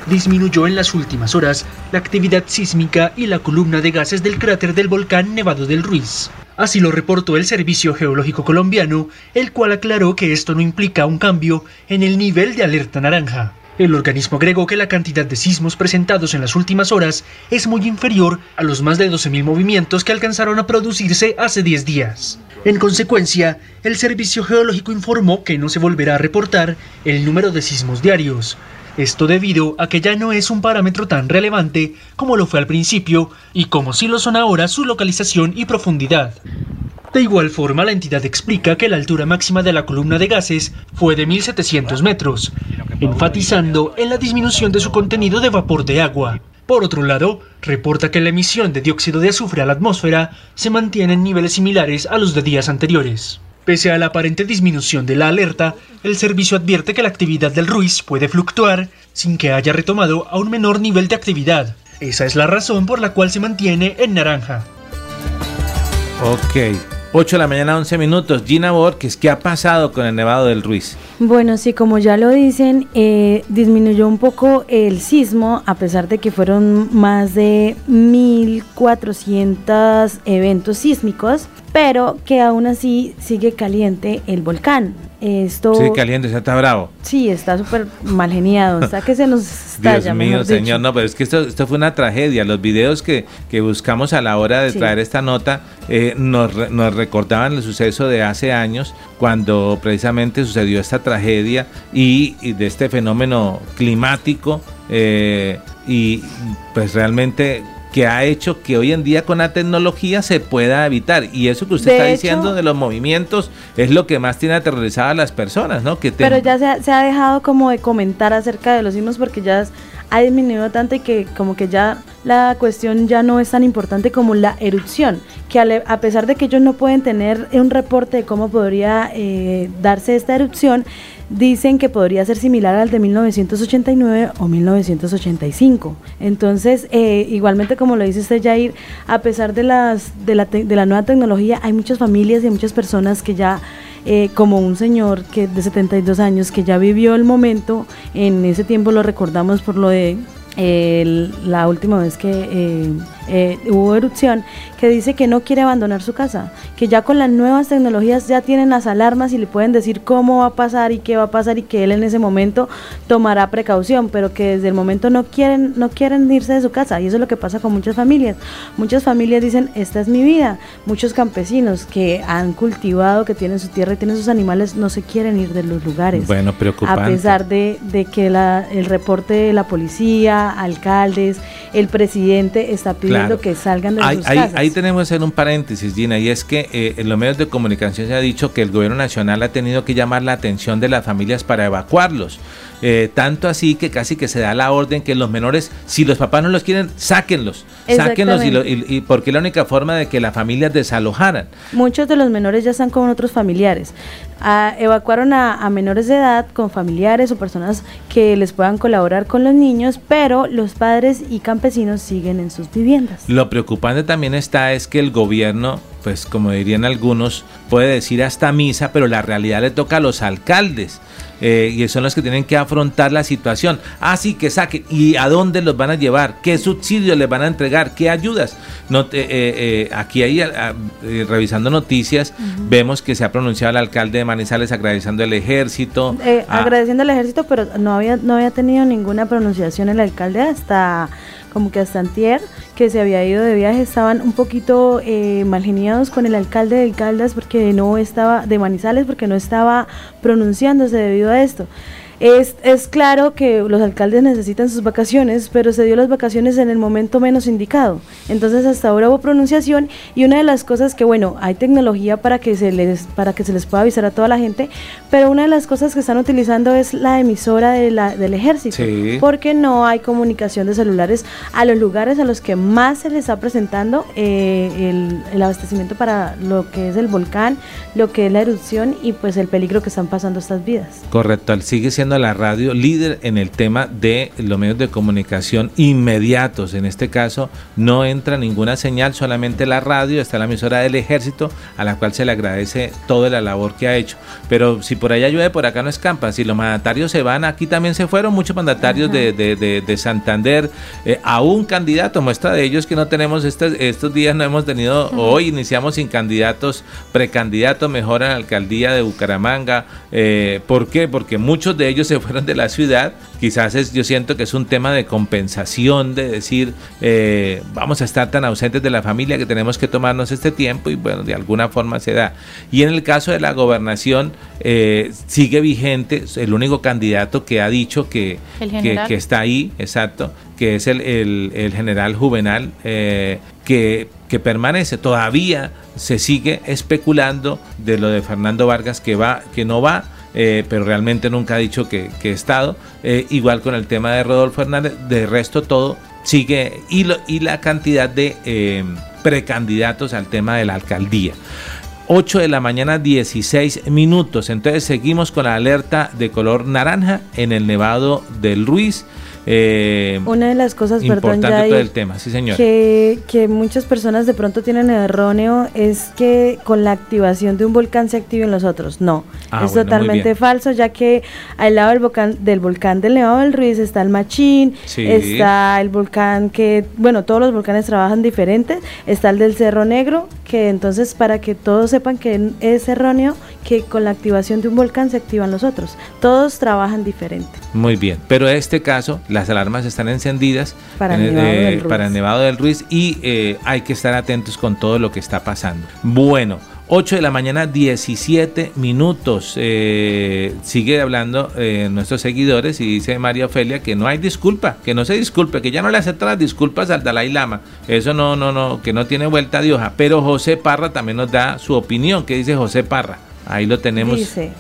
disminuyó en las últimas horas la actividad sísmica y la columna de gases del cráter del volcán Nevado del Ruiz. Así lo reportó el Servicio Geológico Colombiano, el cual aclaró que esto no implica un cambio en el nivel de alerta naranja. El organismo agregó que la cantidad de sismos presentados en las últimas horas es muy inferior a los más de 12.000 movimientos que alcanzaron a producirse hace 10 días. En consecuencia, el Servicio Geológico informó que no se volverá a reportar el número de sismos diarios. Esto debido a que ya no es un parámetro tan relevante como lo fue al principio y como sí lo son ahora su localización y profundidad. De igual forma, la entidad explica que la altura máxima de la columna de gases fue de 1.700 metros, enfatizando en la disminución de su contenido de vapor de agua. Por otro lado, reporta que la emisión de dióxido de azufre a la atmósfera se mantiene en niveles similares a los de días anteriores. Pese a la aparente disminución de la alerta, el servicio advierte que la actividad del Ruiz puede fluctuar sin que haya retomado a un menor nivel de actividad. Esa es la razón por la cual se mantiene en naranja. Ok, 8 de la mañana, 11 minutos. Gina Borges, ¿qué ha pasado con el Nevado del Ruiz? Bueno, sí, como ya lo dicen, eh, disminuyó un poco el sismo, a pesar de que fueron más de 1.400 eventos sísmicos, pero que aún así sigue caliente el volcán. Esto, sí, caliente, está bravo. Sí, está súper mal geniado. Está que se nos estalla. Dios mío, señor, no, pero es que esto, esto fue una tragedia. Los videos que, que buscamos a la hora de traer esta nota eh, nos, nos recordaban el suceso de hace años, cuando precisamente sucedió esta tragedia y, de este fenómeno climático. Eh, y pues realmente que ha hecho que hoy en día con la tecnología se pueda evitar. Y eso que usted está diciendo de los movimientos es lo que más tiene aterrorizada a las personas, ¿no? Que Pero ya se ha, dejado como de comentar acerca de los sismos porque ya ha disminuido tanto y que como que ya la cuestión ya no es tan importante como la erupción, que a, pesar de que ellos no pueden tener un reporte de cómo podría eh, darse esta erupción, dicen que podría ser similar al de 1989 o 1985. Entonces, eh, igualmente como lo dice usted, Jair, a pesar de, las, de, la, de la nueva tecnología, hay muchas familias y muchas personas que ya... Eh, como un señor que de 72 años que ya vivió el momento, en ese tiempo lo recordamos por lo de la última vez que eh, hubo erupción, que dice que no quiere abandonar su casa, que ya con las nuevas tecnologías ya tienen las alarmas y le pueden decir cómo va a pasar y qué va a pasar y que él en ese momento tomará precaución, pero que desde el momento no quieren, no quieren irse de su casa y eso es lo que pasa con muchas familias. Muchas familias dicen, esta es mi vida. Muchos campesinos que han cultivado, que tienen su tierra y tienen sus animales, no se quieren ir de los lugares. Bueno, preocupante. A pesar de, de que el reporte de la policía, alcaldes, el presidente está pidiendo que salgan de sus casas. Ahí tenemos que hacer un paréntesis, Gina, y es que eh, en los medios de comunicación se ha dicho que el gobierno nacional ha tenido que llamar la atención de las familias para evacuarlos. Eh, tanto así que casi que se da la orden que los menores, si los papás no los quieren, sáquenlos, sáquenlos y, porque es la única forma de que las familias desalojaran. Muchos de los menores ya están con otros familiares. Ah, evacuaron a, menores de edad con familiares o personas que les puedan colaborar con los niños, pero los padres y campesinos siguen en sus viviendas. Lo preocupante también está es que el gobierno, pues como dirían algunos, puede decir hasta misa, pero la realidad le toca a los alcaldes. Eh, y son los que tienen que afrontar la situación. Así que saquen. ¿Y a dónde los van a llevar? ¿Qué subsidios les van a entregar? ¿Qué ayudas? No, eh, eh, aquí ahí, revisando noticias, vemos que se ha pronunciado el alcalde de Manizales agradeciendo al ejército. Agradeciendo al ejército, pero no había, no había tenido ninguna pronunciación el alcalde hasta como que hasta antier, que se había ido de viaje, estaban un poquito eh, mal geniados con el alcalde de Caldas porque no estaba, de Manizales, porque no estaba pronunciándose debido a esto. Es, es claro que los alcaldes necesitan sus vacaciones, pero se dio las vacaciones en el momento menos indicado. Entonces hasta ahora hubo pronunciación y una de las cosas que, bueno, hay tecnología para que se les, para que se les pueda avisar a toda la gente, pero una de las cosas que están utilizando es la emisora de la, del ejército, porque no hay comunicación de celulares a los lugares a los que más se les está presentando eh, el, el abastecimiento para lo que es el volcán, lo que es la erupción y pues el peligro que están pasando estas vidas. Correcto, sigue siendo siendo la radio líder en el tema de los medios de comunicación inmediatos. En este caso no entra ninguna señal, solamente la radio, está la emisora del ejército, a la cual se le agradece toda la labor que ha hecho. Pero si por allá llueve, por acá no escampa. Si los mandatarios se van, aquí también se fueron muchos mandatarios de, de, de, Santander, eh, a un candidato, muestra de ellos que no tenemos estos, estos días, no hemos tenido, hoy iniciamos sin candidatos, precandidatos, mejor en la alcaldía de Bucaramanga. Eh, ¿Por qué? Porque muchos de ellos se fueron de la ciudad. Quizás es, yo siento que es un tema de compensación, de decir, eh, vamos a estar tan ausentes de la familia que tenemos que tomarnos este tiempo y bueno, de alguna forma se da. Y en el caso de la gobernación, eh, sigue vigente el único candidato que ha dicho que, que, está ahí, exacto, que es el, el, general Juvenal, eh, que, que, permanece. Todavía se sigue especulando de lo de Fernando Vargas que va, que no va. Eh, pero realmente nunca ha dicho que, que ha estado. igual con el tema de Rodolfo Hernández, de resto todo sigue y, lo, y la cantidad de precandidatos al tema de la alcaldía. 8 de la mañana 16 minutos. Entonces seguimos con la alerta de color naranja en el Nevado del Ruiz. Eh, Una de las cosas, perdón, ya todo el tema, sí señor. Que, que, muchas personas de pronto tienen erróneo es que con la activación de un volcán se activen los otros. No, ah, es totalmente falso, ya que al lado del volcán del volcán del Nevado del Ruiz está el Machín, está el volcán que, bueno, todos los volcanes trabajan diferentes, está el del Cerro Negro, que entonces para que todos sepan que es erróneo que con la activación de un volcán se activan los otros. Todos trabajan diferente. Muy bien, pero en este caso las alarmas están encendidas para, el, Nevado, del Ruiz. para Nevado del Ruiz y eh, hay que estar atentos con todo lo que está pasando. Bueno, 8 de la mañana, 17 minutos. Eh, sigue hablando eh, nuestros seguidores y dice María Ofelia que no hay disculpa, que no se disculpe, que ya no le acepta las disculpas al Dalai Lama. Eso no, no, no, que no tiene vuelta de hoja. Pero José Parra también nos da su opinión. ¿Qué dice José Parra? Ahí lo tenemos. Dice,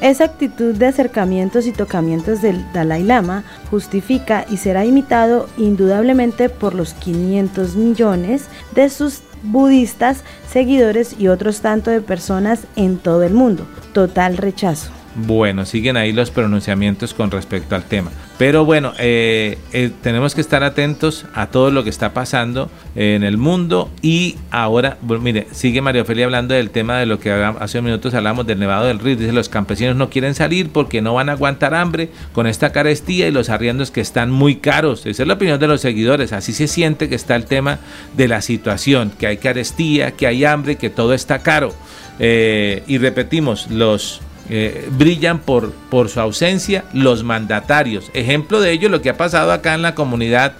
esa actitud de acercamientos y tocamientos del Dalai Lama justifica y será imitado indudablemente por los 500 millones de sus budistas, seguidores y otros tanto de personas en todo el mundo. Total rechazo. Bueno, siguen ahí los pronunciamientos con respecto al tema. Pero bueno, eh, eh, tenemos que estar atentos a todo lo que está pasando en el mundo. Y ahora, mire, sigue María Ofelia hablando del tema de lo que hace unos minutos hablamos del Nevado del Río. Dice, los campesinos no quieren salir porque no van a aguantar hambre con esta carestía y los arriendos que están muy caros. Esa es la opinión de los seguidores. Así se siente que está el tema de la situación, que hay carestía, que hay hambre, que todo está caro. Eh, y repetimos, los eh, brillan por, por su ausencia los mandatarios. Ejemplo de ello lo que ha pasado acá en la comunidad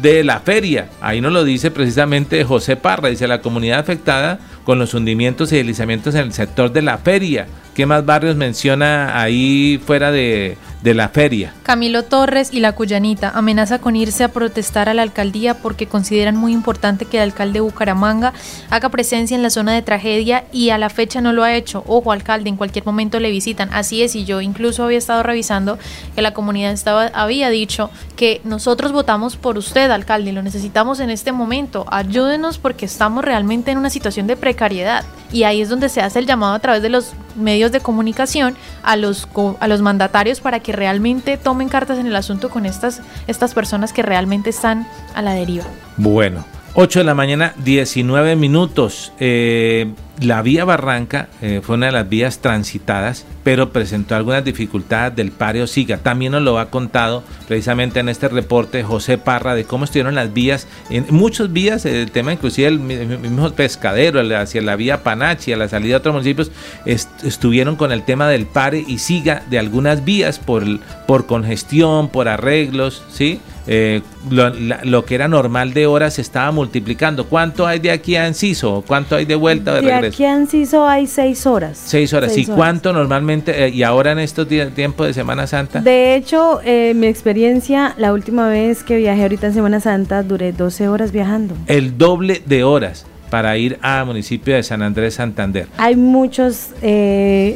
de la feria. Ahí nos lo dice precisamente José Parra, dice la comunidad afectada con los hundimientos y deslizamientos en el sector de la feria. ¿Qué más barrios menciona ahí fuera de, de la feria. Camilo Torres y la Cuyanita amenaza con irse a protestar a la alcaldía porque consideran muy importante que el alcalde Bucaramanga haga presencia en la zona de tragedia y a la fecha no lo ha hecho. Ojo, alcalde, en cualquier momento le visitan. Así es, y yo incluso había estado revisando que la comunidad estaba, había dicho que nosotros votamos por usted, alcalde, lo necesitamos en este momento. Ayúdenos porque estamos realmente en una situación de precariedad. Y ahí es donde se hace el llamado a través de los medios de comunicación a los, a los mandatarios para que realmente tomen cartas en el asunto con estas, estas personas que realmente están a la deriva. Bueno, 8 de la mañana, 19 minutos. Eh, la vía Barranca eh, fue una de las vías transitadas, pero presentó algunas dificultades del Pareo Siga. También nos lo ha contado precisamente en este reporte José Parra de cómo estuvieron las vías, en muchas vías, el tema inclusive el mismo pescadero hacia la vía Panachi, a la salida de otros municipios, estuvieron con el tema del Pare y Siga de algunas vías por, por congestión, por arreglos, ¿sí? Eh, lo, que era normal de horas se estaba multiplicando. ¿Cuánto hay de aquí a Enciso? ¿Cuánto hay de vuelta de, regreso? De aquí a Enciso hay seis horas. Seis horas. ¿Y cuánto normalmente, eh, y ahora en estos tiempos de Semana Santa? De hecho, eh, mi experiencia, la última vez que viajé ahorita en Semana Santa, duré 12 horas viajando. El doble de horas para ir al municipio de San Andrés Santander. Hay muchos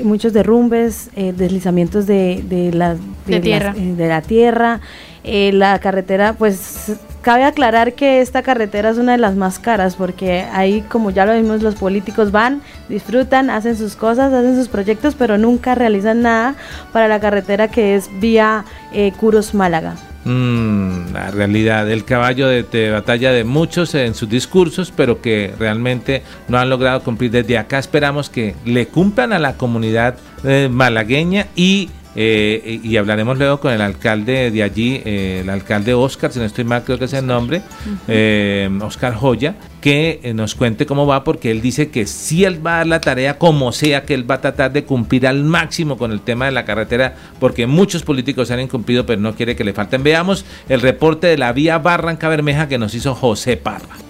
muchos derrumbes, deslizamientos de, de, la, tierra. de la tierra eh, la carretera pues cabe aclarar que esta carretera es una de las más caras porque ahí, como ya lo vimos, los políticos van, disfrutan, hacen sus cosas, hacen sus proyectos, pero nunca realizan nada para la carretera que es vía eh, Curos-Málaga. Mm, la realidad, el caballo de, batalla de muchos en sus discursos, pero que realmente no han logrado cumplir. Desde acá esperamos que le cumplan a la comunidad eh, malagueña y eh, y hablaremos luego con el alcalde de allí, eh, el alcalde Oscar, si no estoy mal, creo que es el nombre, eh, Oscar Joya, que nos cuente cómo va, porque él dice que si él va a dar la tarea como sea, que él va a tratar de cumplir al máximo con el tema de la carretera, porque muchos políticos han incumplido, pero no quiere que le falten. Veamos el reporte de la vía Barranca Bermeja que nos hizo José Parra.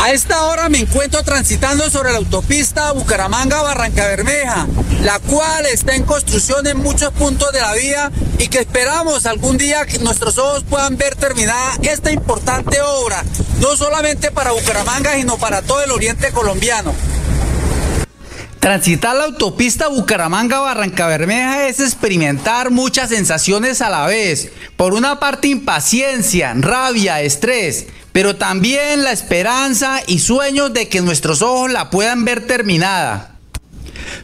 A esta hora me encuentro transitando sobre la autopista Bucaramanga-Barranca Bermeja, la cual está en construcción en muchos puntos de la vía y que esperamos algún día que nuestros ojos puedan ver terminada esta importante obra, no solamente para Bucaramanga, sino para todo el oriente colombiano. Transitar la autopista Bucaramanga-Barranca Bermeja es experimentar muchas sensaciones a la vez. Por una parte impaciencia, rabia, estrés pero también la esperanza y sueños de que nuestros ojos la puedan ver terminada.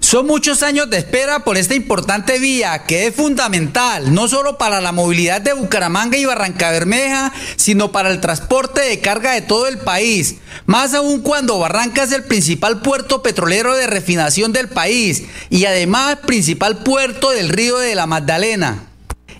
Son muchos años de espera por esta importante vía que es fundamental no solo para la movilidad de Bucaramanga y Barranca Bermeja, sino para el transporte de carga de todo el país. Más aún cuando Barranca es el principal puerto petrolero de refinación del país y además principal puerto del río de la Magdalena.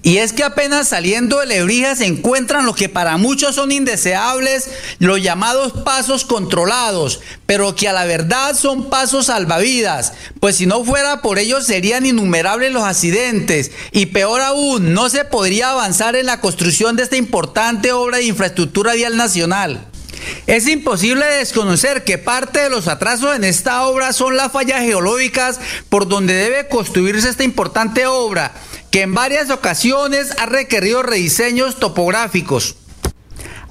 Y es que apenas saliendo de Lebrija se encuentran lo que para muchos son indeseables, los llamados pasos controlados, pero que a la verdad son pasos salvavidas, pues si no fuera por ellos serían innumerables los accidentes. Y peor aún, no se podría avanzar en la construcción de esta importante obra de infraestructura vial nacional. Es imposible desconocer que parte de los atrasos en esta obra son las fallas geológicas por donde debe construirse esta importante obra que en varias ocasiones ha requerido rediseños topográficos.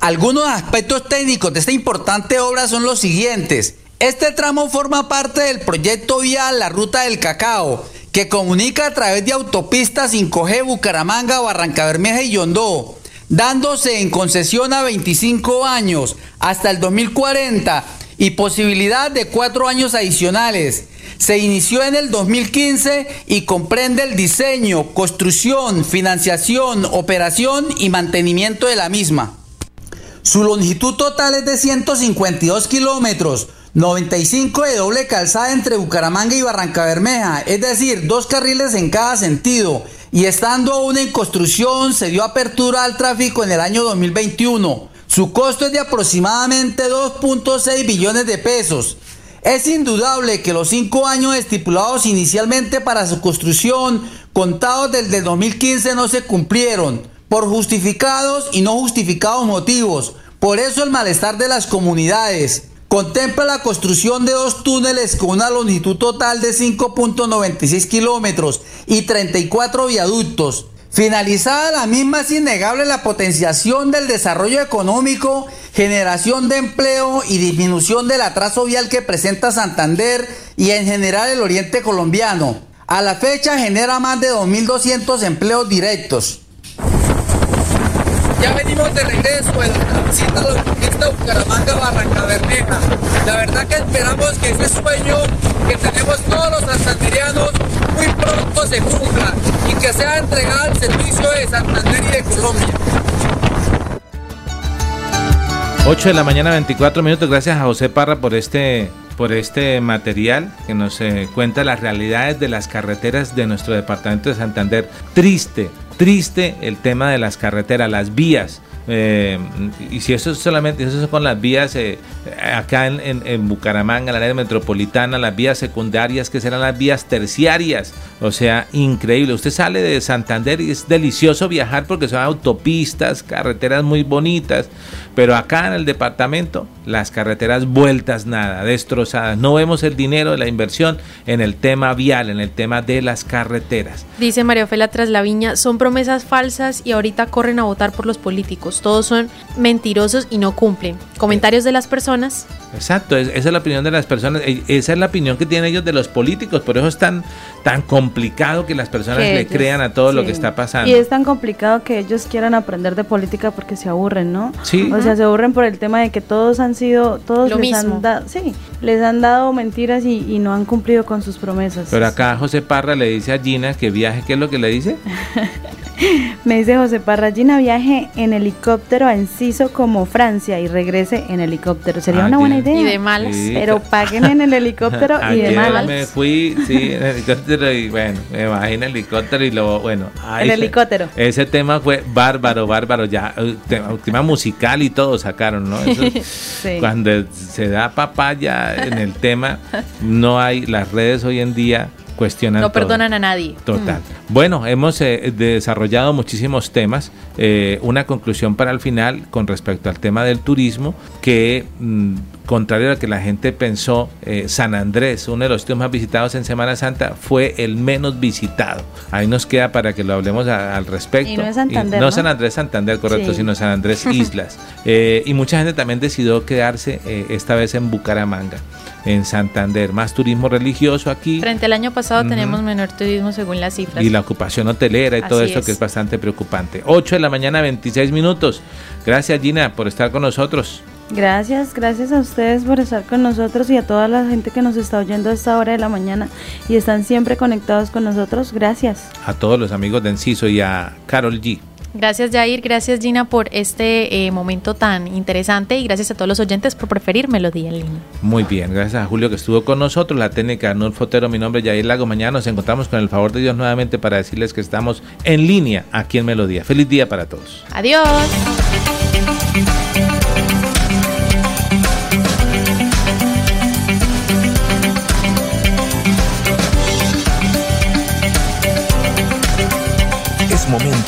Algunos aspectos técnicos de esta importante obra son los siguientes. Este tramo forma parte del proyecto vial La Ruta del Cacao, que comunica a través de autopistas 5G Bucaramanga, Barranca Bermeja y Yondó, dándose en concesión a 25 años hasta el 2040 y posibilidad de cuatro años adicionales. Se inició en el 2015 y comprende el diseño, construcción, financiación, operación y mantenimiento de la misma. Su longitud total es de 152 kilómetros, 95 de doble calzada entre Bucaramanga y Barranca Bermeja, es decir, dos carriles en cada sentido. Y estando aún en construcción, se dio apertura al tráfico en el año 2021. Su costo es de aproximadamente 2.6 billones de pesos. Es indudable que los cinco años estipulados inicialmente para su construcción, contados desde 2015, no se cumplieron por justificados y no justificados motivos. Por eso el malestar de las comunidades. Contempla la construcción de dos túneles con una longitud total de 5.96 kilómetros y 34 viaductos. Finalizada la misma es innegable la potenciación del desarrollo económico, generación de empleo y disminución del atraso vial que presenta Santander y en general el oriente colombiano. A la fecha genera más de 2.200 empleos directos. Ya venimos de regreso en la visita a la autopista Bucaramanga Barranca Bermeja. La verdad que esperamos que ese sueño que tenemos todos los santanderianos muy pronto se cumpla que sea entregado al servicio de Santander y de Colombia. 8 de la mañana, 24 minutos. Gracias a José Parra por este, por este material que nos eh, cuenta las realidades de las carreteras de nuestro departamento de Santander. Triste, triste el tema de las carreteras, las vías. Eh, y si eso es solamente, eso es con las vías eh, acá en, en, Bucaramanga, en la área metropolitana, las vías secundarias, que serán las vías terciarias. O sea, increíble. Usted sale de Santander y es delicioso viajar porque son autopistas, carreteras muy bonitas. Pero acá en el departamento, las carreteras vueltas nada, destrozadas. No vemos el dinero de la inversión en el tema vial, en el tema de las carreteras. Dice María Ofela Traslaviña, son promesas falsas y ahorita corren a votar por los políticos. Todos son mentirosos y no cumplen. Comentarios de las personas. Exacto, esa es la opinión de las personas, e, esa es la opinión que tienen ellos de los políticos, por eso es tan, tan complicado que las personas le crean a todo lo que está pasando. Y es tan complicado que ellos quieran aprender de política porque se aburren, ¿no? Sí. O sea, se aburren por el tema de que todos han sido, todos Lo les mismo. han dado, sí, les han dado mentiras y, y no han cumplido con sus promesas. Pero acá José Parra le dice a Gina que viaje, ¿qué es lo que le dice? Me dice José Parra, Gina viaje en helicóptero a Enciso como Francia y regrese en helicóptero. Sería Ah, una buena idea. Y de malas. Sí. Pero paguen en el helicóptero y de Ayer malas. me fui, sí, en helicóptero y bueno, me bajé en helicóptero y luego, bueno. ahí En se- helicóptero. Ese tema fue bárbaro, bárbaro, ya, eh, tema, tema musical y todo sacaron, ¿no? Eso- Sí. Cuando se da papaya en el tema, no hay, las redes hoy en día cuestionan No todo. perdonan a nadie. Total. Bueno, hemos eh, desarrollado muchísimos temas. Eh, una conclusión para el final con respecto al tema del turismo, que mm, contrario a lo que la gente pensó, eh, San Andrés, uno de los sitios más visitados en Semana Santa, fue el menos visitado. Ahí nos queda para que lo hablemos a- al respecto. Y no es Santander, no ¿no? San Andrés Santander, correcto, Sí. sino San Andrés Islas. Eh, y mucha gente también decidió quedarse eh, esta vez en Bucaramanga, en Santander. Más turismo religioso aquí. Frente al año pasado Ujú. tenemos menor turismo según las cifras. Y la ocupación hotelera y todo esto es. que es bastante preocupante. 8 de la mañana, 26 minutos. Gracias Gina por estar con nosotros. Gracias, gracias a ustedes por estar con nosotros y a toda la gente que nos está oyendo a esta hora de la mañana y están siempre conectados con nosotros. Gracias. A todos los amigos de Enciso y a Carol G. Gracias Jair, gracias Gina por este eh, momento tan interesante y gracias a todos los oyentes por preferir Melodía en línea. Muy bien, gracias a Julio que estuvo con nosotros, la técnica Arnulfo Fotero, mi nombre es Yair Lago. Mañana nos encontramos con el favor de Dios nuevamente para decirles que estamos en línea aquí en Melodía. Feliz día para todos. Adiós.